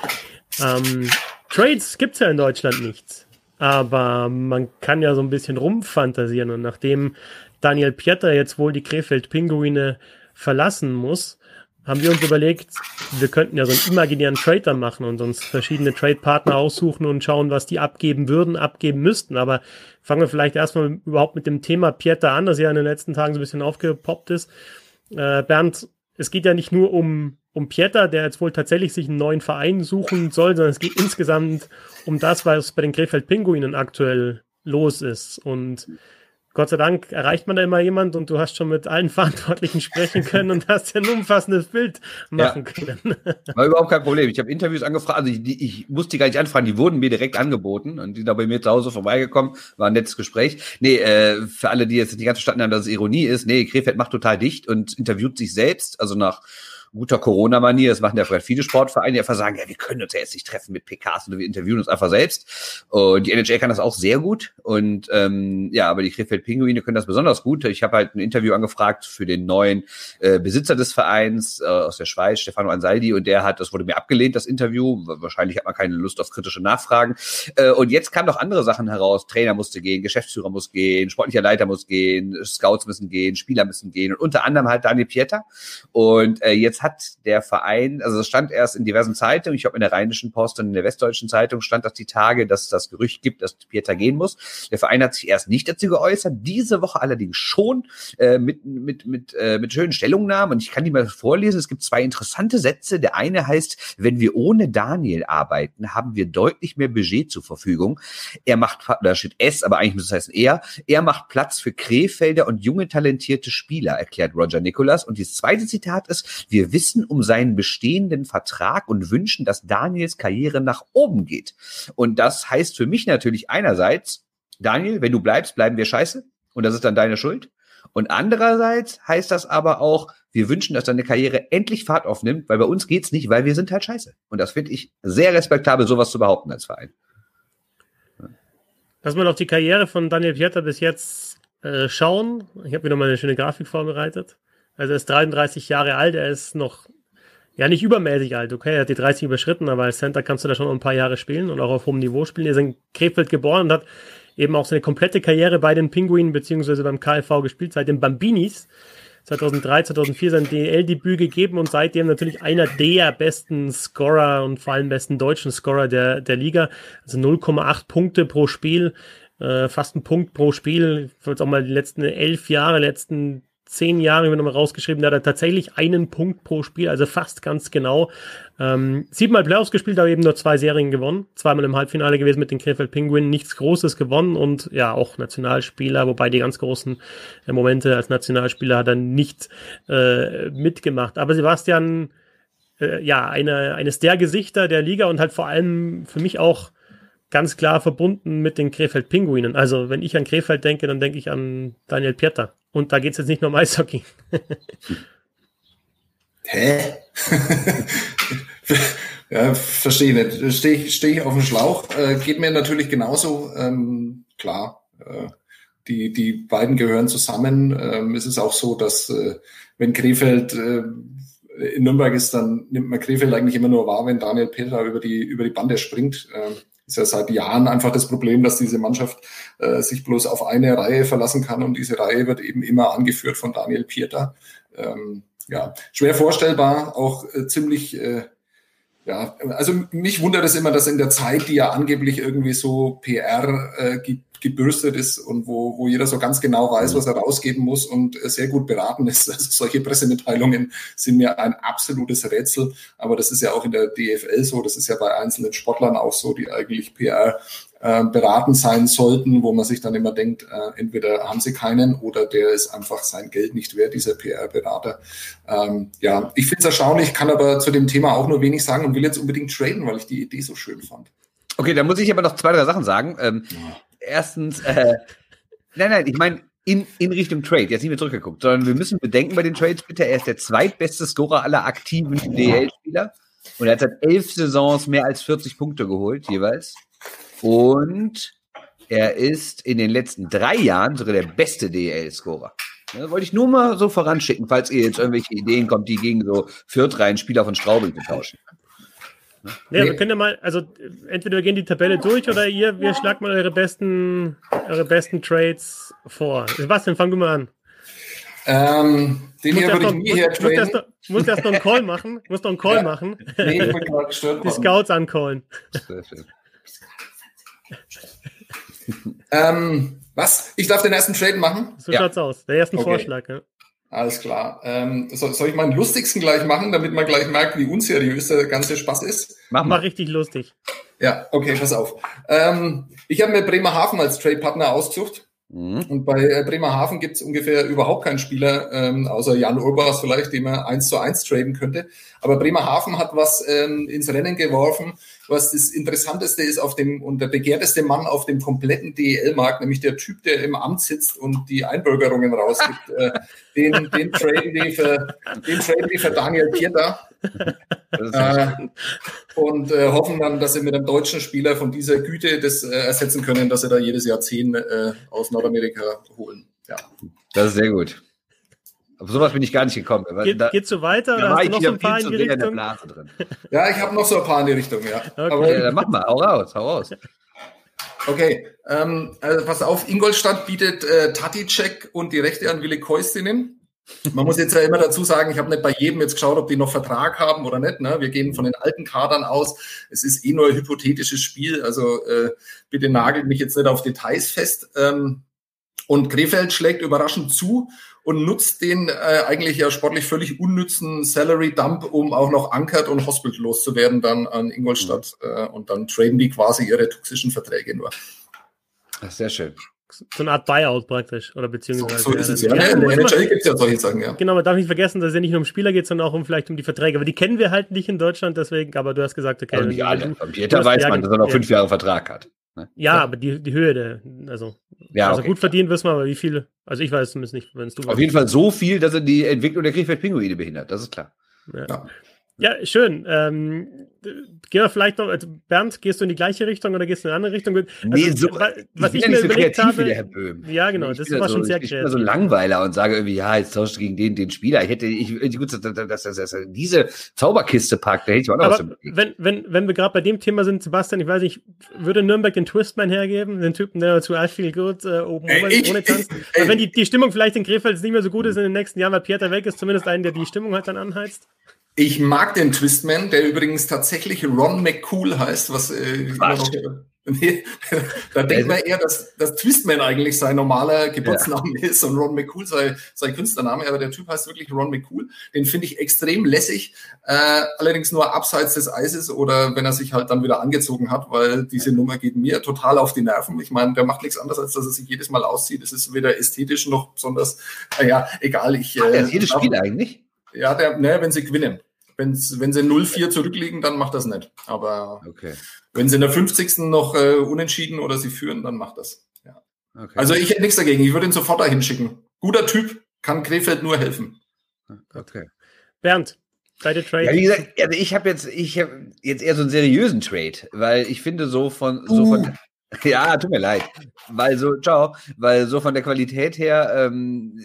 Ähm, Trades gibt's ja in Deutschland nichts. Aber man kann ja so ein bisschen rumfantasieren. Und nachdem Daniel Pieter jetzt wohl die Krefeld-Pinguine verlassen muss, haben wir uns überlegt, wir könnten ja so einen imaginären Trader machen und uns verschiedene Trade-Partner aussuchen und schauen, was die abgeben würden, abgeben müssten. Aber fangen wir vielleicht erstmal überhaupt mit dem Thema Pieter an, das ja in den letzten Tagen so ein bisschen aufgepoppt ist. Äh, Bernd, es geht ja nicht nur um, um Pieter, der jetzt wohl tatsächlich sich einen neuen Verein suchen soll, sondern es geht insgesamt um das, was bei den Krefeld Pinguinen aktuell los ist. Und Gott sei Dank erreicht man da immer jemand und du hast schon mit allen Verantwortlichen sprechen können und hast ja ein umfassendes Bild machen ja. können. War überhaupt kein Problem. Ich habe Interviews angefragt, also ich, die, ich musste die gar nicht anfragen, die wurden mir direkt angeboten und die da bei mir zu Hause vorbeigekommen, war ein nettes Gespräch. Nee, äh, für alle, die jetzt nicht ganz verstanden haben, dass es Ironie ist, nee, Krefeld macht total dicht und interviewt sich selbst, also nach guter Corona-Manier, das machen ja vielleicht viele Sportvereine, die einfach sagen, ja, wir können uns ja jetzt nicht treffen mit PKs oder wir interviewen uns einfach selbst. Und die NHL kann das auch sehr gut. Und ähm, ja, aber die Krefeld-Pinguine können das besonders gut. Ich habe halt ein Interview angefragt für den neuen äh, Besitzer des Vereins äh, aus der Schweiz, Stefano Ansaldi, und der hat, das wurde mir abgelehnt, das Interview. Wahrscheinlich hat man keine Lust auf kritische Nachfragen. Äh, und jetzt kamen noch andere Sachen heraus. Trainer musste gehen, Geschäftsführer muss gehen, sportlicher Leiter muss gehen, Scouts müssen gehen, Spieler müssen gehen und unter anderem halt Daniel Pieter. Und äh, jetzt hat der Verein, also es stand erst in diversen Zeitungen, ich glaube in der Rheinischen Post und in der Westdeutschen Zeitung stand das die Tage, dass das Gerücht gibt, dass Pieter gehen muss. Der Verein hat sich erst nicht dazu geäußert, diese Woche allerdings schon äh, mit, mit, mit, äh, mit schönen Stellungnahmen und ich kann die mal vorlesen. Es gibt zwei interessante Sätze. Der eine heißt, wenn wir ohne Daniel arbeiten, haben wir deutlich mehr Budget zur Verfügung. Er macht, da steht S, aber eigentlich muss es heißen er, er macht Platz für Krefelder und junge talentierte Spieler, erklärt Roger Nicholas. Und das zweite Zitat ist, wir wissen um seinen bestehenden Vertrag und wünschen, dass Daniels Karriere nach oben geht. Und das heißt für mich natürlich einerseits, Daniel, wenn du bleibst, bleiben wir scheiße. Und das ist dann deine Schuld. Und andererseits heißt das aber auch, wir wünschen, dass deine Karriere endlich Fahrt aufnimmt, weil bei uns geht's nicht, weil wir sind halt scheiße. Und das finde ich sehr respektabel, sowas zu behaupten als Verein. Lass mal auf die Karriere von Daniel Pieter bis jetzt äh, schauen. Ich habe mir noch mal eine schöne Grafik vorbereitet. Also er ist 33 Jahre alt, er ist noch ja nicht übermäßig alt, okay, er hat die 30 überschritten, aber als Center kannst du da schon ein paar Jahre spielen und auch auf hohem Niveau spielen. Er ist in Krefeld geboren und hat eben auch seine komplette Karriere bei den Pinguinen beziehungsweise beim KFV gespielt, seit den Bambinis. 2003, 2004 sein DL-Debüt gegeben und seitdem natürlich einer der besten Scorer und vor allem besten deutschen Scorer der, der Liga. Also 0,8 Punkte pro Spiel, äh, fast ein Punkt pro Spiel. Ich wollte auch mal die letzten elf Jahre, letzten zehn Jahre, wir nochmal rausgeschrieben, da hat er tatsächlich einen Punkt pro Spiel, also fast ganz genau. Ähm, siebenmal Playoffs gespielt, aber eben nur zwei Serien gewonnen. Zweimal im Halbfinale gewesen mit den Krefeld Penguins, nichts Großes gewonnen und ja, auch Nationalspieler, wobei die ganz großen äh, Momente als Nationalspieler hat er nicht äh, mitgemacht. Aber Sebastian, äh, ja, eine, eines der Gesichter der Liga und halt vor allem für mich auch ganz klar verbunden mit den Krefeld Pinguinen. Also wenn ich an Krefeld denke, dann denke ich an Daniel Pieter. Und da geht es jetzt nicht nur um Eishockey. Hä? ja, verstehe nicht. Stehe ich, steh ich auf dem Schlauch. Äh, geht mir natürlich genauso. Ähm, klar, äh, die, die beiden gehören zusammen. Ähm, es ist auch so, dass äh, wenn Krefeld äh, in Nürnberg ist, dann nimmt man Krefeld eigentlich immer nur wahr, wenn Daniel Petra über die, über die Bande springt. Ähm, ist ja seit Jahren einfach das Problem, dass diese Mannschaft äh, sich bloß auf eine Reihe verlassen kann und diese Reihe wird eben immer angeführt von Daniel Pieter. Ähm, ja, schwer vorstellbar, auch äh, ziemlich äh, ja, also mich wundert es immer, dass in der Zeit, die ja angeblich irgendwie so PR äh, gebürstet ist und wo, wo jeder so ganz genau weiß, mhm. was er rausgeben muss und äh, sehr gut beraten ist. Also solche Pressemitteilungen sind mir ein absolutes Rätsel. Aber das ist ja auch in der DFL so, das ist ja bei einzelnen Sportlern auch so, die eigentlich PR äh, beraten sein sollten, wo man sich dann immer denkt, äh, entweder haben sie keinen oder der ist einfach sein Geld nicht wert, dieser PR-Berater. Ähm, ja, ich finde es erstaunlich, kann aber zu dem Thema auch nur wenig sagen und will jetzt unbedingt traden, weil ich die Idee so schön fand. Okay, da muss ich aber noch zwei, drei Sachen sagen. Ähm, ja. Erstens, äh, nein, nein, ich meine, in, in Richtung Trade, jetzt nicht mehr zurückgeguckt, sondern wir müssen bedenken bei den Trades bitte, er ist der zweitbeste Scorer aller aktiven DL-Spieler und er hat seit elf Saisons mehr als 40 Punkte geholt, jeweils. Und er ist in den letzten drei Jahren sogar der beste DEL-Scorer. Ja, wollte ich nur mal so voranschicken, falls ihr jetzt irgendwelche Ideen kommt, die gegen so Fürth Spieler von Straubing zu tauschen. Ja, nee. wir können ja mal, also entweder wir gehen die Tabelle durch oder ihr, wir schlagt mal eure besten, eure besten Trades vor. Sebastian, fang du mal an. Ähm, den hier würde ich nie her traden. Du musst erst noch einen Call machen. Musst noch einen Call ja. machen. Nee, ich bin gerade gestört. Die Scouts ancallen. Sehr schön. ähm, was? Ich darf den ersten Trade machen? So ja. schaut's aus. Der erste okay. Vorschlag, ja. Alles klar. Ähm, soll, soll, ich meinen lustigsten gleich machen, damit man gleich merkt, wie unseriös der ganze Spaß ist? Mach mal richtig lustig. Ja, okay, pass auf. Ähm, ich habe mir Bremerhaven als Trade-Partner ausgesucht. Mhm. Und bei äh, Bremerhaven gibt es ungefähr überhaupt keinen Spieler, ähm, außer Jan Urbas vielleicht, den man eins zu eins traden könnte. Aber Bremerhaven hat was ähm, ins Rennen geworfen, was das Interessanteste ist auf dem und der begehrteste Mann auf dem kompletten DEL-Markt, nämlich der Typ, der im Amt sitzt und die Einbürgerungen rausgibt. äh, den, den traden die für, den traden die für Daniel Pieter. Äh, und äh, hoffen dann, dass sie mit einem deutschen Spieler von dieser Güte das äh, ersetzen können, dass sie da jedes Jahr zehn äh, aus Nordamerika holen. Ja. Das ist sehr gut. Auf sowas bin ich gar nicht gekommen. Geht, da, geht so weiter? Da oder hast du noch so ein paar in die Richtung? In ja, ich habe noch so ein paar in die Richtung, ja. Okay. Aber, ja, dann mach mal, hau raus, hau raus. Okay, ähm, also pass auf, Ingolstadt bietet äh, Taticek und die Rechte an Willi Keustinen. Man muss jetzt ja immer dazu sagen, ich habe nicht bei jedem jetzt geschaut, ob die noch Vertrag haben oder nicht. Ne? Wir gehen von den alten Kadern aus. Es ist eh nur ein hypothetisches Spiel, also äh, bitte nagelt mich jetzt nicht auf Details fest. Ähm, und Krefeld schlägt überraschend zu und nutzt den äh, eigentlich ja sportlich völlig unnützen Salary Dump, um auch noch ankert und Hospital loszuwerden dann an Ingolstadt. Mhm. Äh, und dann traden die quasi ihre toxischen Verträge nur. sehr schön. So eine Art Buyout praktisch, oder beziehungsweise. So, so ist es ja. ja in der NHL gibt es ja solche Sachen, ja. Genau, man darf nicht vergessen, dass es ja nicht nur um Spieler geht, sondern auch um vielleicht um die Verträge. Aber die kennen wir halt nicht in Deutschland, deswegen, aber du hast gesagt, okay. Also nicht alle. Peter weiß man, dass er noch fünf Jahre Vertrag hat. Ne? Ja, ja, aber die, die Höhe der, also, ja, also okay. gut verdienen wissen wir, aber wie viele, also ich weiß zumindest nicht, wenn es du Auf jeden Fall so viel, dass er die Entwicklung der Krefeld-Pinguine behindert, das ist klar. Ja. ja. Ja, schön. Ähm, gehen wir vielleicht noch, also Bernd, gehst du in die gleiche Richtung oder gehst du in eine andere Richtung? Also, nee, so, was ich, ich mir so überlegt habe, der Herr Böhm. Ja, genau, ich das war so, schon sehr ich kreativ. Ich bin so Langweiler und sage irgendwie, ja, jetzt tauscht du gegen den, den Spieler. Ich hätte, ich, gut, dass, dass, dass, dass diese Zauberkiste packt, da hätte ich auch noch Aber was wenn, wenn, wenn wir gerade bei dem Thema sind, Sebastian, ich weiß nicht, würde Nürnberg den Twistman hergeben, den Typen, der zu I Feel Good äh, oben ey, ich, ohne tanzt? Weil wenn die, die Stimmung vielleicht in Krefeld nicht mehr so gut ist in den nächsten Jahren, weil Pieter weg ist, zumindest einen, der die Stimmung halt dann anheizt? Ich mag den Twistman, der übrigens tatsächlich Ron McCool heißt, was äh, noch, nee, da denkt man eher, dass, dass Twistman eigentlich sein normaler Geburtsname ja. ist und Ron McCool sei, sein Künstlername, aber der Typ heißt wirklich Ron McCool. Den finde ich extrem lässig, äh, allerdings nur abseits des Eises oder wenn er sich halt dann wieder angezogen hat, weil diese Nummer geht mir total auf die Nerven. Ich meine, der macht nichts anderes, als dass er sich jedes Mal auszieht. Es ist weder ästhetisch noch besonders, naja, egal. Ich, äh, jedes Spiel eigentlich? Ja, der, ne, wenn sie gewinnen. Wenn's, wenn sie 0-4 zurückliegen, dann macht das nicht. Aber okay. wenn sie in der 50. noch äh, unentschieden oder sie führen, dann macht das. Ja. Okay. Also ich hätte nichts dagegen. Ich würde ihn sofort dahin schicken. Guter Typ, kann Krefeld nur helfen. Okay. Bernd, deine Trade. Ja, wie gesagt, also ich habe jetzt, ich habe jetzt eher so einen seriösen Trade, weil ich finde so von, so uh. von ja, tut mir leid. Weil so, ciao, weil so von der Qualität her ähm,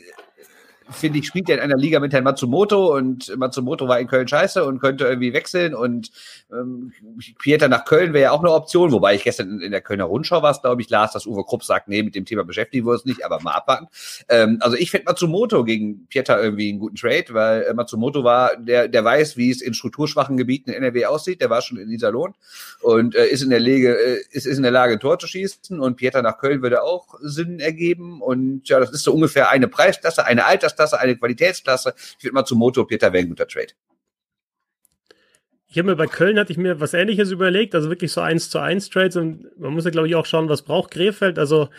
finde ich, spielt er in einer Liga mit Herrn Matsumoto und Matsumoto war in Köln scheiße und könnte irgendwie wechseln und ähm, Pieter nach Köln wäre ja auch eine Option, wobei ich gestern in der Kölner Rundschau war glaube ich, las, dass Uwe Krupp sagt, nee, mit dem Thema beschäftigen wir uns nicht, aber mal abwarten. Ähm, also ich finde Matsumoto gegen Pieter irgendwie einen guten Trade, weil äh, Matsumoto war, der, der weiß, wie es in strukturschwachen Gebieten in NRW aussieht, der war schon in Iserlohn und äh, ist in der Lage, äh, ist, ist in der Lage, ein Tor zu schießen und Pieter nach Köln würde auch Sinn ergeben und ja, das ist so ungefähr eine Preisklasse, eine Altersklasse, eine Qualitätsklasse. Ich würde Matsumoto, Pieter wäre ein guter Trade. Ich habe mir bei Köln hatte ich mir was ähnliches überlegt, also wirklich so eins zu eins Trades und man muss ja glaube ich auch schauen, was braucht Krefeld. Also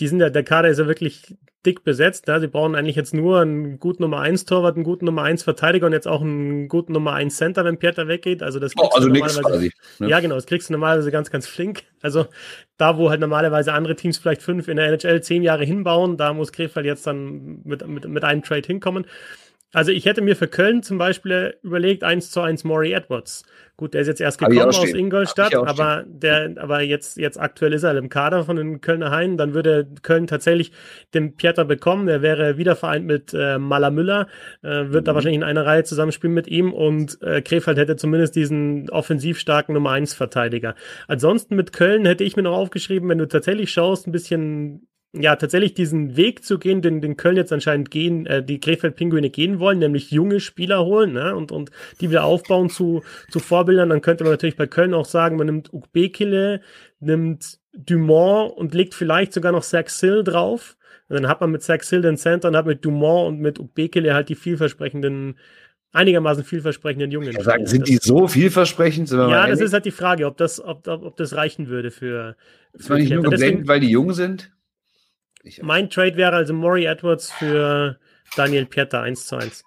die sind ja, der Kader ist ja wirklich dick besetzt. Ja. Sie brauchen eigentlich jetzt nur einen guten Nummer 1 Torwart, einen guten Nummer 1 Verteidiger und jetzt auch einen guten Nummer 1 Center, wenn Pieter weggeht. Also das oh, also nichts quasi. Ne? Ja, genau, das kriegst du normalerweise ganz, ganz flink. Also da, wo halt normalerweise andere Teams vielleicht fünf in der NHL zehn Jahre hinbauen, da muss Krefeld jetzt dann mit, mit, mit einem Trade hinkommen. Also ich hätte mir für Köln zum Beispiel überlegt, 1 zu 1 Maury Edwards. Gut, der ist jetzt erst gekommen aus Ingolstadt, aber der, aber jetzt, jetzt aktuell ist er im Kader von den Kölner Haien. Dann würde Köln tatsächlich den Pieter bekommen. Der wäre wieder vereint mit äh, Maler Müller, äh, wird mhm. da wahrscheinlich in einer Reihe zusammenspielen mit ihm und äh, Krefeld hätte zumindest diesen offensiv starken Nummer 1 Verteidiger. Ansonsten mit Köln hätte ich mir noch aufgeschrieben, wenn du tatsächlich schaust, ein bisschen ja, tatsächlich diesen Weg zu gehen, den, den Köln jetzt anscheinend gehen, äh, die Krefeld-Pinguine gehen wollen, nämlich junge Spieler holen ne, und, und die wieder aufbauen zu, zu Vorbildern, dann könnte man natürlich bei Köln auch sagen, man nimmt Ukbekele, nimmt Dumont und legt vielleicht sogar noch Saxil drauf. Und dann hat man mit Saxil den Center und hat mit Dumont und mit Ukbekele halt die vielversprechenden einigermaßen vielversprechenden Jungen. Ja, sagen, sind die so vielversprechend? Ja, das ist halt die Frage, ob das, ob, ob das reichen würde für. für ist man nicht nur geblendet, weil die jung sind? Mein Trade wäre also Maury Edwards für Daniel Pieter 1 zu 1.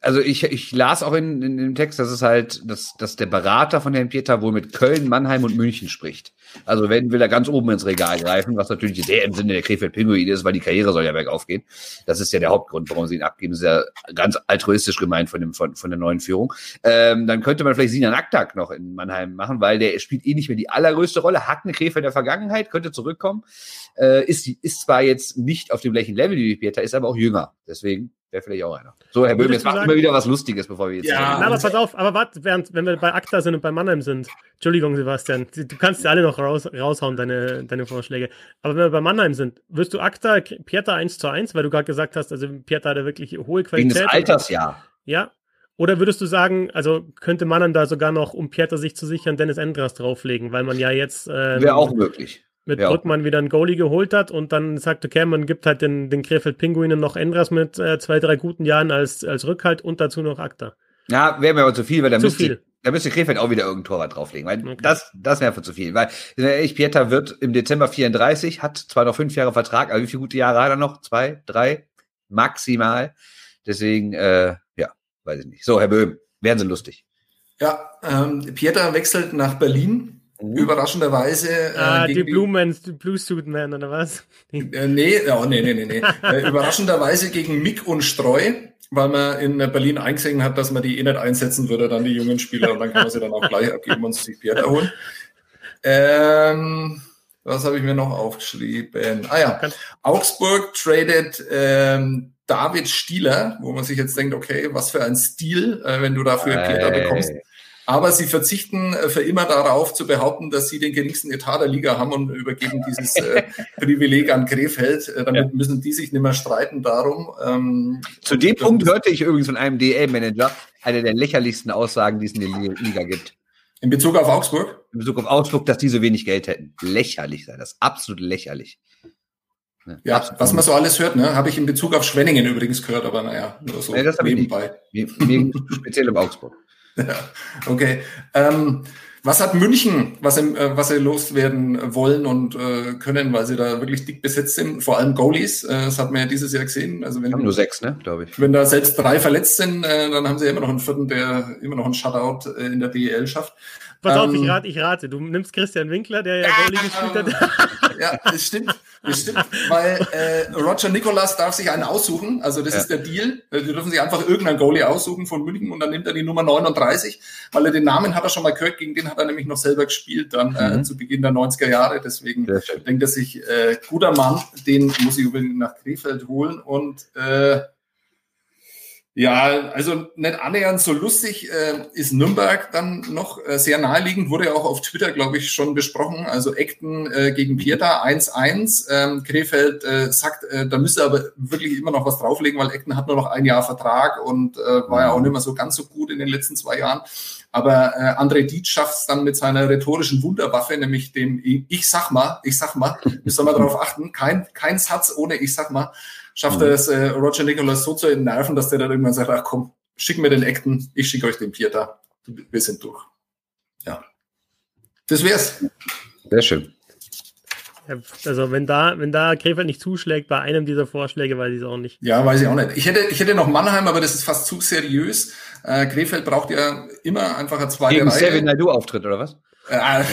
Also ich, ich las auch in, in dem Text, dass es halt, dass, dass der Berater von Herrn Pieter wohl mit Köln, Mannheim und München spricht. Also wenn will er ganz oben ins Regal greifen, was natürlich sehr im Sinne der Krefeld-Pinguin ist, weil die Karriere soll ja bergauf gehen. Das ist ja der Hauptgrund, warum sie ihn abgeben. Das ist ja ganz altruistisch gemeint von, dem, von, von der neuen Führung. Ähm, dann könnte man vielleicht Sinan Aktak noch in Mannheim machen, weil der spielt eh nicht mehr die allergrößte Rolle, hat eine Krefeld der Vergangenheit, könnte zurückkommen. Äh, ist, ist zwar jetzt nicht auf dem gleichen Level wie Pieter, ist aber auch jünger. Deswegen Wäre vielleicht auch einer. So, Herr Böhm, jetzt macht immer wieder was Lustiges, bevor wir jetzt. Ja, na, aber pass auf, aber warte, während, wenn wir bei ACTA sind und bei Mannheim sind. Entschuldigung, Sebastian, du kannst ja alle noch raus, raushauen, deine, deine Vorschläge. Aber wenn wir bei Mannheim sind, wirst du ACTA, Pieter 1 zu 1, weil du gerade gesagt hast, also Pieter hat ja wirklich hohe Qualität. Wegen des Alters, ja. Ja. Oder würdest du sagen, also könnte Mannheim da sogar noch, um Pieter sich zu sichern, Dennis Endras drauflegen, weil man ja jetzt. Ähm, Wäre auch möglich mit ja. Brückmann wieder einen Goalie geholt hat und dann sagt, okay, man gibt halt den, den Krefeld-Pinguinen noch Endras mit äh, zwei, drei guten Jahren als, als Rückhalt und dazu noch Akta. Ja, wäre mir aber zu viel, weil da müsste, viel. da müsste Krefeld auch wieder irgendein Torwart drauflegen, weil okay. das, das wäre für zu viel, weil, ich, Pieter wird im Dezember 34, hat zwar noch fünf Jahre Vertrag, aber wie viele gute Jahre hat er noch? Zwei, drei? Maximal. Deswegen, äh, ja, weiß ich nicht. So, Herr Böhm, wären Sie lustig. Ja, ähm, Pieter wechselt nach Berlin. Überraschenderweise. Äh, ah, die Blue, Man, die Blue Suit Man, oder was? Äh, nee, oh, nee, nee, nee, nee. äh, überraschenderweise gegen Mick und Streu, weil man in Berlin eingesehen hat, dass man die eh nicht einsetzen würde, dann die jungen Spieler, und dann kann man sie dann auch gleich abgeben und sich Pierre holen. Ähm, was habe ich mir noch aufgeschrieben? Ah ja, Augsburg tradet ähm, David Stieler, wo man sich jetzt denkt, okay, was für ein Stil, äh, wenn du dafür Peter bekommst. Aber sie verzichten äh, für immer darauf zu behaupten, dass sie den geringsten Etat der Liga haben und übergeben dieses äh, Privileg an Krefeld. Äh, damit ja. müssen die sich nicht mehr streiten darum. Ähm, zu dem Punkt hörte ich übrigens von einem DL-Manager eine der lächerlichsten Aussagen, die es in der Liga gibt. In Bezug auf Augsburg? In Bezug auf Augsburg, dass die so wenig Geld hätten. Lächerlich sei das. Absolut lächerlich. Ja, ja absolut. was man so alles hört, ne, habe ich in Bezug auf Schwenningen übrigens gehört, aber naja, nur so nee, das nebenbei. Ich nicht. speziell im Augsburg. Ja, okay. Ähm, was hat München, was, sie, äh, was sie loswerden wollen und äh, können, weil sie da wirklich dick besetzt sind, vor allem Goalies, äh, das hat man ja dieses Jahr gesehen. Also wenn, haben nur sechs, ne, glaube ich. Wenn da selbst drei verletzt sind, äh, dann haben sie immer noch einen vierten, der immer noch einen Shutout äh, in der DEL schafft. Pass auf, ich ähm, rate, ich rate. Du nimmst Christian Winkler, der ja Goalie gespielt hat. Ja, das stimmt. Das stimmt, weil äh, Roger Nicolas darf sich einen aussuchen. Also das ja. ist der Deal. Äh, die dürfen sich einfach irgendeinen Goalie aussuchen von München und dann nimmt er die Nummer 39, weil er den Namen hat er schon mal gehört, gegen den hat er nämlich noch selber gespielt, dann äh, mhm. äh, zu Beginn der 90er Jahre. Deswegen denkt er sich, äh, guter Mann, den muss ich unbedingt nach Krefeld holen. Und äh, ja, also nicht annähernd so lustig äh, ist Nürnberg dann noch äh, sehr naheliegend, wurde ja auch auf Twitter, glaube ich, schon besprochen. Also Ekten äh, gegen Pieter 1-1. Ähm, Krefeld äh, sagt, äh, da müsste aber wirklich immer noch was drauflegen, weil Ekten hat nur noch ein Jahr Vertrag und äh, war ja auch nicht mehr so ganz so gut in den letzten zwei Jahren. Aber äh, André Dietz schafft es dann mit seiner rhetorischen Wunderwaffe, nämlich dem Ich sag mal, ich sag mal, müssen wir darauf achten, kein, kein Satz ohne Ich sag mal schafft er mhm. es, äh, Roger Nicholas so zu entnerven, dass der dann irgendwann sagt, ach komm, schick mir den Acton, ich schicke euch den Pieter. Wir sind durch. Ja. Das wär's. Sehr schön. Also wenn da, wenn da Krefeld nicht zuschlägt bei einem dieser Vorschläge, weiß ich es auch nicht. Ja, weiß ich auch nicht. Ich hätte, ich hätte noch Mannheim, aber das ist fast zu seriös. Äh, Krefeld braucht ja immer einfach eine zweite Gegen Reihe. Gegen Naidu Auftritt, oder was? Äh,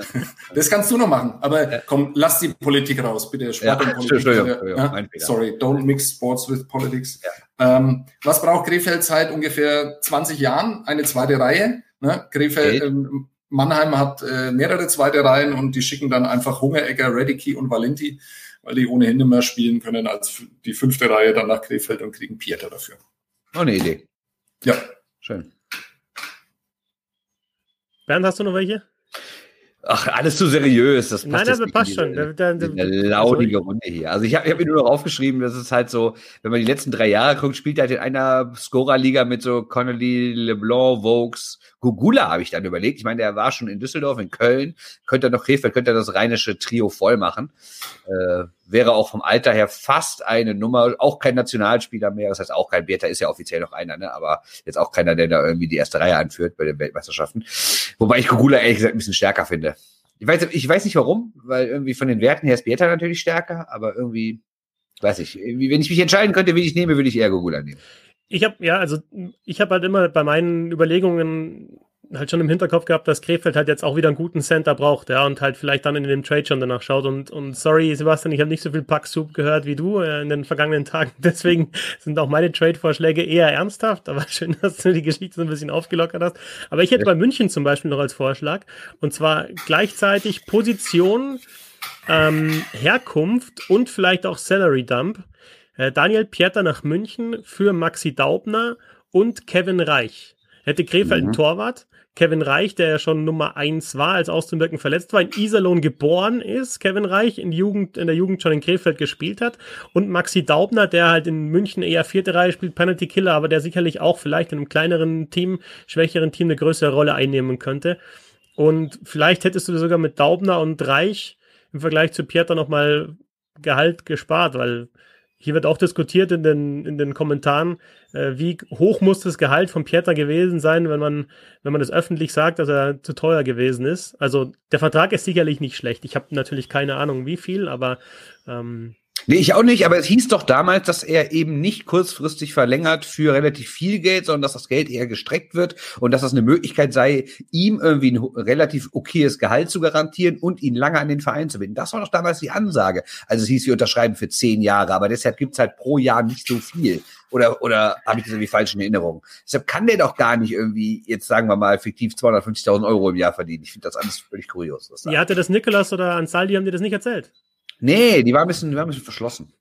das kannst du noch machen. Aber komm, lass die Politik raus, bitte. Sport ja, und Politik. Ja, sorry, don't mix Sports with Politics. Ja. Ähm, was braucht Krefeld seit ungefähr 20 Jahren? Eine zweite Reihe. Ne? Krefeld, okay. ähm, Mannheim hat äh, mehrere zweite Reihen und die schicken dann einfach Hungeregger, Redicki und Valenti, weil die ohnehin nicht mehr spielen können als die fünfte Reihe dann nach Krefeld und kriegen Pieter dafür. Oh, eine Idee. Ja. Schön. Bernd, hast du noch welche? Ach, alles zu seriös. Das passt Nein, aber passt schon. Da, da, eine laudige Runde hier. Also ich habe hab mir nur noch aufgeschrieben, das ist halt so, wenn man die letzten drei Jahre guckt, spielt er halt in einer Scorer-Liga mit so Connolly, LeBlanc, Vokes, Gugula habe ich dann überlegt. Ich meine, der war schon in Düsseldorf, in Köln. Könnte er noch Krefeld, könnte er das rheinische Trio voll machen. Äh, wäre auch vom Alter her fast eine Nummer, auch kein Nationalspieler mehr, das heißt auch kein Beta, ist ja offiziell noch einer, ne? aber jetzt auch keiner, der da irgendwie die erste Reihe anführt bei den Weltmeisterschaften. Wobei ich Gugula ehrlich gesagt ein bisschen stärker finde. Ich weiß, ich weiß nicht warum, weil irgendwie von den Werten her ist Beta natürlich stärker, aber irgendwie, weiß ich, wenn ich mich entscheiden könnte, wen ich nehme, würde ich eher Gugula nehmen. Ich habe ja, also ich habe halt immer bei meinen Überlegungen halt schon im Hinterkopf gehabt, dass Krefeld halt jetzt auch wieder einen guten Center braucht, ja, und halt vielleicht dann in dem Trade schon danach schaut. Und, und sorry, Sebastian, ich habe nicht so viel Pack Soup gehört wie du äh, in den vergangenen Tagen. Deswegen sind auch meine Trade-Vorschläge eher ernsthaft, aber schön, dass du die Geschichte so ein bisschen aufgelockert hast. Aber ich hätte ja. bei München zum Beispiel noch als Vorschlag, und zwar gleichzeitig Position, ähm, Herkunft und vielleicht auch Salary Dump. Äh, Daniel Pieter nach München für Maxi Daubner und Kevin Reich. Hätte Krefeld mhm. einen Torwart, Kevin Reich, der ja schon Nummer eins war, als Austin verletzt war, in Iserlohn geboren ist, Kevin Reich, in, Jugend, in der Jugend schon in Krefeld gespielt hat und Maxi Daubner, der halt in München eher vierte Reihe spielt, Penalty Killer, aber der sicherlich auch vielleicht in einem kleineren Team, schwächeren Team eine größere Rolle einnehmen könnte. Und vielleicht hättest du sogar mit Daubner und Reich im Vergleich zu Pieter nochmal Gehalt gespart, weil hier wird auch diskutiert in den, in den Kommentaren, äh, wie hoch muss das Gehalt von Pieter gewesen sein, wenn man, wenn man das öffentlich sagt, dass er zu teuer gewesen ist. Also der Vertrag ist sicherlich nicht schlecht. Ich habe natürlich keine Ahnung, wie viel, aber ähm, Nee, ich auch nicht, aber es hieß doch damals, dass er eben nicht kurzfristig verlängert für relativ viel Geld, sondern dass das Geld eher gestreckt wird und dass das eine Möglichkeit sei, ihm irgendwie ein relativ okayes Gehalt zu garantieren und ihn lange an den Verein zu binden. Das war doch damals die Ansage. Also es hieß, wir unterschreiben für zehn Jahre, aber deshalb gibt's halt pro Jahr nicht so viel. Oder, oder habe ich das irgendwie falsch in Erinnerung? Deshalb kann der doch gar nicht irgendwie, jetzt sagen wir mal, fiktiv 250.000 Euro im Jahr verdienen. Ich finde das alles völlig kurios. Ja, hatte das Nikolas oder Ansaldi, haben dir das nicht erzählt? Nee, die war ein bisschen, war ein bisschen verschlossen.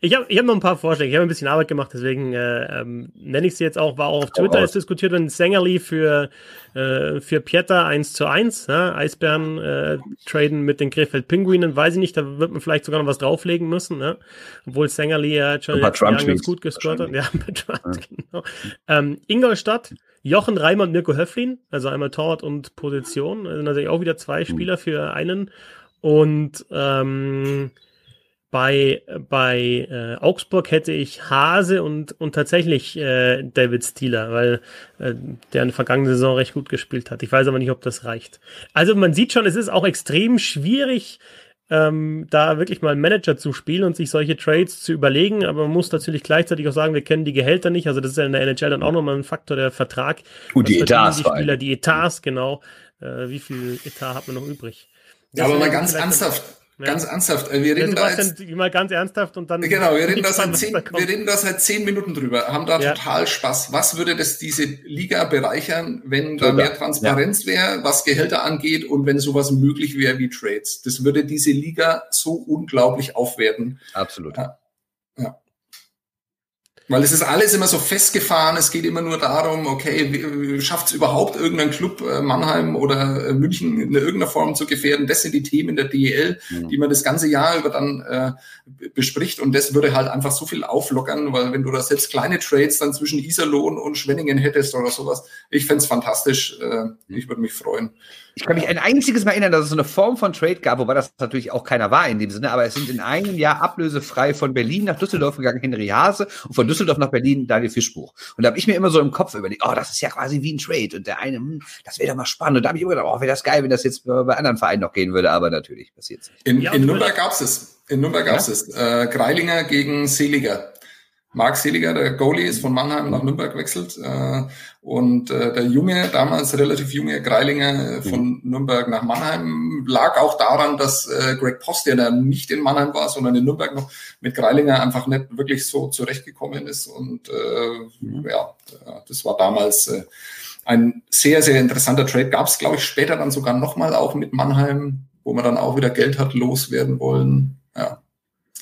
Ich habe ich hab noch ein paar Vorschläge. Ich habe ein bisschen Arbeit gemacht, deswegen äh, ähm, nenne ich sie jetzt auch. War auch auf Twitter ist diskutiert worden, Sängerli für, äh, für Pieter 1 zu 1. Ja, Eisbären äh, traden mit den Krefeld Pinguinen. Weiß ich nicht, da wird man vielleicht sogar noch was drauflegen müssen. Ne? Obwohl Sängerli ja schon jetzt ganz gut gescored hat. Ja, ja. genau. Ähm, Ingolstadt, Jochen Reimer und Mirko Höflin, also einmal Torwart und Position. Also natürlich auch wieder zwei Spieler für einen. Und ähm, bei, bei äh, Augsburg hätte ich Hase und, und tatsächlich äh, David Stieler, weil äh, der in der vergangenen Saison recht gut gespielt hat. Ich weiß aber nicht, ob das reicht. Also man sieht schon, es ist auch extrem schwierig, ähm, da wirklich mal einen Manager zu spielen und sich solche Trades zu überlegen, aber man muss natürlich gleichzeitig auch sagen, wir kennen die Gehälter nicht, also das ist ja in der NHL dann auch nochmal ein Faktor, der Vertrag. Und die Etats. Die Spieler, die Etats, genau. Äh, wie viel Etat hat man noch übrig? Ja, aber mal ganz ernsthaft, Ja. Ganz ernsthaft. Äh, wir reden da jetzt, mal ganz ernsthaft und dann. Genau, wir reden, da seit zehn, wir reden da seit zehn Minuten drüber, haben da ja. total Spaß. Was würde das diese Liga bereichern, wenn da mehr Transparenz ja. wäre, was Gehälter angeht und wenn sowas möglich wäre wie Trades? Das würde diese Liga so unglaublich aufwerten. Absolut. Ja. Weil es ist alles immer so festgefahren, es geht immer nur darum, okay, schafft es überhaupt irgendein Club äh, Mannheim oder äh, München in irgendeiner Form zu gefährden? Das sind die Themen der DEL, mhm. die man das ganze Jahr über dann äh, bespricht und das würde halt einfach so viel auflockern, weil wenn du da selbst kleine Trades dann zwischen Iserlohn und Schwenningen hättest oder sowas, ich fände fantastisch, äh, ich würde mich freuen. Ich kann mich ein einziges Mal erinnern, dass es so eine Form von Trade gab, wobei das natürlich auch keiner war in dem Sinne, aber es sind in einem Jahr ablösefrei von Berlin nach Düsseldorf gegangen Henry Hase und von Düsseldorf nach Berlin Daniel Fischbuch. Und da habe ich mir immer so im Kopf überlegt, oh, das ist ja quasi wie ein Trade. Und der eine, hm, das wäre doch mal spannend. Und da habe ich immer gedacht, oh, wäre das geil, wenn das jetzt bei anderen Vereinen noch gehen würde, aber natürlich passiert es nicht. In, in Nürnberg gab es In Nürnberg gab es ja? Äh, Greilinger gegen Seliger. Marc Seliger, der Goalie, ist von Mannheim nach Nürnberg wechselt. Äh, und äh, der junge, damals relativ junge Greilinger äh, von mhm. Nürnberg nach Mannheim lag auch daran, dass äh, Greg Post, der dann nicht in Mannheim war, sondern in Nürnberg noch mit Greilinger einfach nicht wirklich so zurechtgekommen ist. Und äh, mhm. ja, das war damals äh, ein sehr, sehr interessanter Trade. Gab es, glaube ich, später dann sogar nochmal auch mit Mannheim, wo man dann auch wieder Geld hat loswerden wollen. Ja.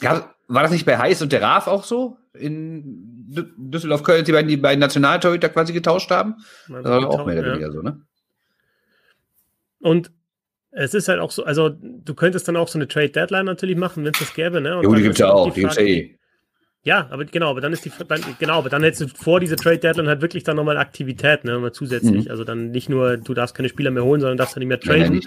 ja war das nicht bei Heiß und der Raf auch so? In Düsseldorf, Köln, die beiden, die beiden Nationaltorhüter quasi getauscht haben? Das war auch mehr oder weniger so, ne? Und es ist halt auch so, also du könntest dann auch so eine Trade Deadline natürlich machen, wenn es das gäbe, ne? Und jo, die gibt's ja auch, die, gibt's ja eh. Ja, aber genau, aber dann ist die, dann, genau, aber dann hättest du vor dieser Trade Deadline halt wirklich dann nochmal Aktivität, ne, nochmal zusätzlich. Mhm. Also dann nicht nur, du darfst keine Spieler mehr holen, sondern darfst dann nicht mehr traden.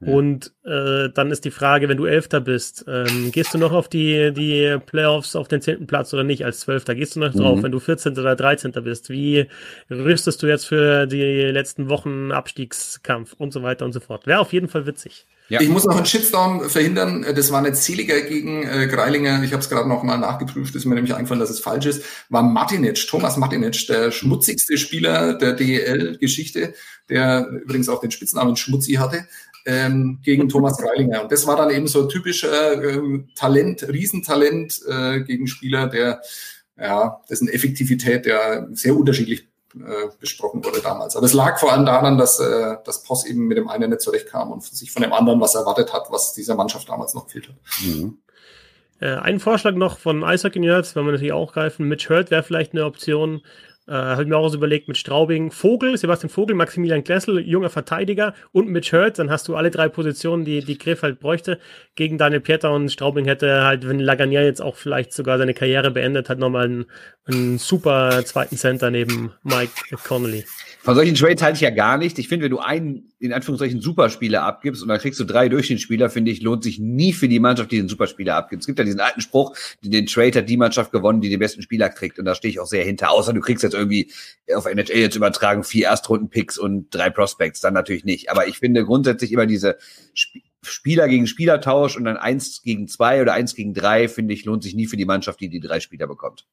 Ja, und äh, dann ist die Frage, wenn du Elfter bist, ähm, gehst du noch auf die, die Playoffs auf den zehnten Platz oder nicht als Zwölfter? Gehst du noch drauf, mhm. wenn du 14. oder 13. bist? Wie rüstest du jetzt für die letzten Wochen Abstiegskampf und so weiter und so fort? Wäre auf jeden Fall witzig. Ja. Ich muss noch einen Shitstorm verhindern. Das war nicht Seliger gegen äh, Greilinger. Ich habe es gerade noch mal nachgeprüft. Ist mir nämlich eingefallen, dass es falsch ist. War Martinic, Thomas Martinic, der schmutzigste Spieler der DEL-Geschichte, der übrigens auch den Spitznamen Schmutzi hatte ähm, gegen Thomas Greilinger. Und das war dann eben so typischer ähm, Talent, Riesentalent äh, gegen Spieler, der ja, dessen Effektivität ja sehr unterschiedlich äh, besprochen wurde damals. Aber es lag vor allem daran, dass äh, das Post eben mit dem einen nicht zurechtkam und sich von dem anderen was erwartet hat, was dieser Mannschaft damals noch gefehlt hat. Mhm. Äh, ein Vorschlag noch von Eishockey Nerds, wenn wir natürlich auch greifen. Mitch Hurt wäre vielleicht eine Option. Äh, Habe ich mir auch so überlegt mit Straubing, Vogel, Sebastian Vogel, Maximilian Klessel, junger Verteidiger und mit Hurt, dann hast du alle drei Positionen, die, die Krefeld bräuchte. Gegen Daniel Pieter und Straubing hätte halt, wenn Lagunier jetzt auch vielleicht sogar seine Karriere beendet hat, nochmal einen, einen super zweiten Center neben Mike Connolly. Von solchen Trades halte ich ja gar nicht. Ich finde, wenn du einen, in Anführungszeichen, Superspieler abgibst und dann kriegst du drei Durchschnittsspieler, finde ich, lohnt sich nie für die Mannschaft, die den Superspieler abgibt. Es gibt ja diesen alten Spruch, den Trade hat die Mannschaft gewonnen, die den besten Spieler kriegt. Und da stehe ich auch sehr hinter. Außer du kriegst jetzt irgendwie auf NHL jetzt übertragen vier Erstrunden-Picks und drei Prospects. Dann natürlich nicht. Aber ich finde grundsätzlich immer diese Sp Spieler gegen Spielertausch und dann eins gegen zwei oder eins gegen drei, finde ich, lohnt sich nie für die Mannschaft, die die drei Spieler bekommt.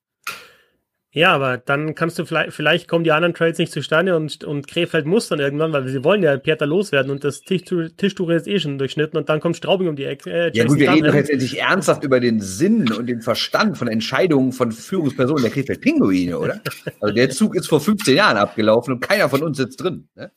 Ja, aber dann kannst du vielleicht, vielleicht kommen die anderen Trades nicht zustande und, und Krefeld muss dann irgendwann, weil sie wollen ja Pieter loswerden und das Tischtuch ist eh schon durchschnitten und dann kommt Straubing um die Ecke. Äh, ja gut, wir reden doch jetzt endlich ernsthaft über den Sinn und den Verstand von Entscheidungen von Führungspersonen der Krefeld Pinguine, oder? Also der Zug ist vor 15 Jahren abgelaufen und keiner von uns sitzt drin. Ne?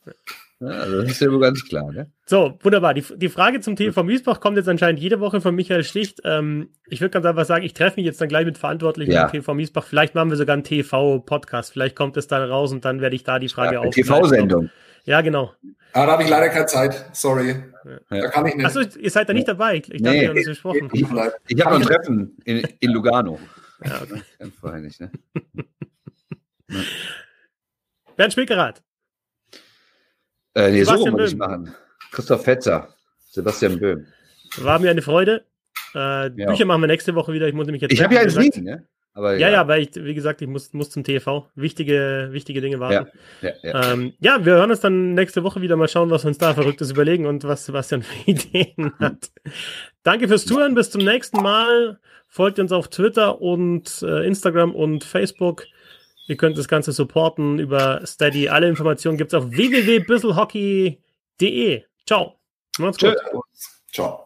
Also das ist ja wohl ganz klar. Ne? So, wunderbar. Die, die Frage zum TV Miesbach kommt jetzt anscheinend jede Woche von Michael Sticht. Ähm, ich würde ganz einfach sagen, ich treffe mich jetzt dann gleich mit Verantwortlichen ja. TV Miesbach. Vielleicht machen wir sogar einen TV-Podcast. Vielleicht kommt es da raus und dann werde ich da die Frage ja, auf. TV-Sendung. Ja, genau. Ah, da habe ich leider keine Zeit. Sorry. Ja. Da kann ich nicht. Achso, ihr seid da nicht dabei. Ich dachte, nee, wir haben das besprochen. Ich, ich habe noch ein Treffen in, in Lugano. Ja, okay. Vorher nicht, ne? Bernd Spielgerath. Äh, nee, Sebastian so muss ich machen. Christoph Fetzer, Sebastian Böhm. War mir eine Freude. Äh, ja. Bücher machen wir nächste Woche wieder. Ich muss nämlich jetzt. Ich habe ja alles liegen, ne? Aber, ja, ja, ja, weil ich, wie gesagt, ich muss, muss zum TV. Wichtige, wichtige Dinge warten. Ja, ja, ja. Ähm, ja, wir hören uns dann nächste Woche wieder mal schauen, was wir uns da Verrücktes überlegen und was Sebastian für Ideen hat. Danke fürs Zuhören. Bis zum nächsten Mal. Folgt uns auf Twitter und äh, Instagram und Facebook. Ihr könnt das Ganze supporten über Steady. Alle Informationen gibt es auf www.bisselhockey.de. Ciao. Macht's gut. Ciao.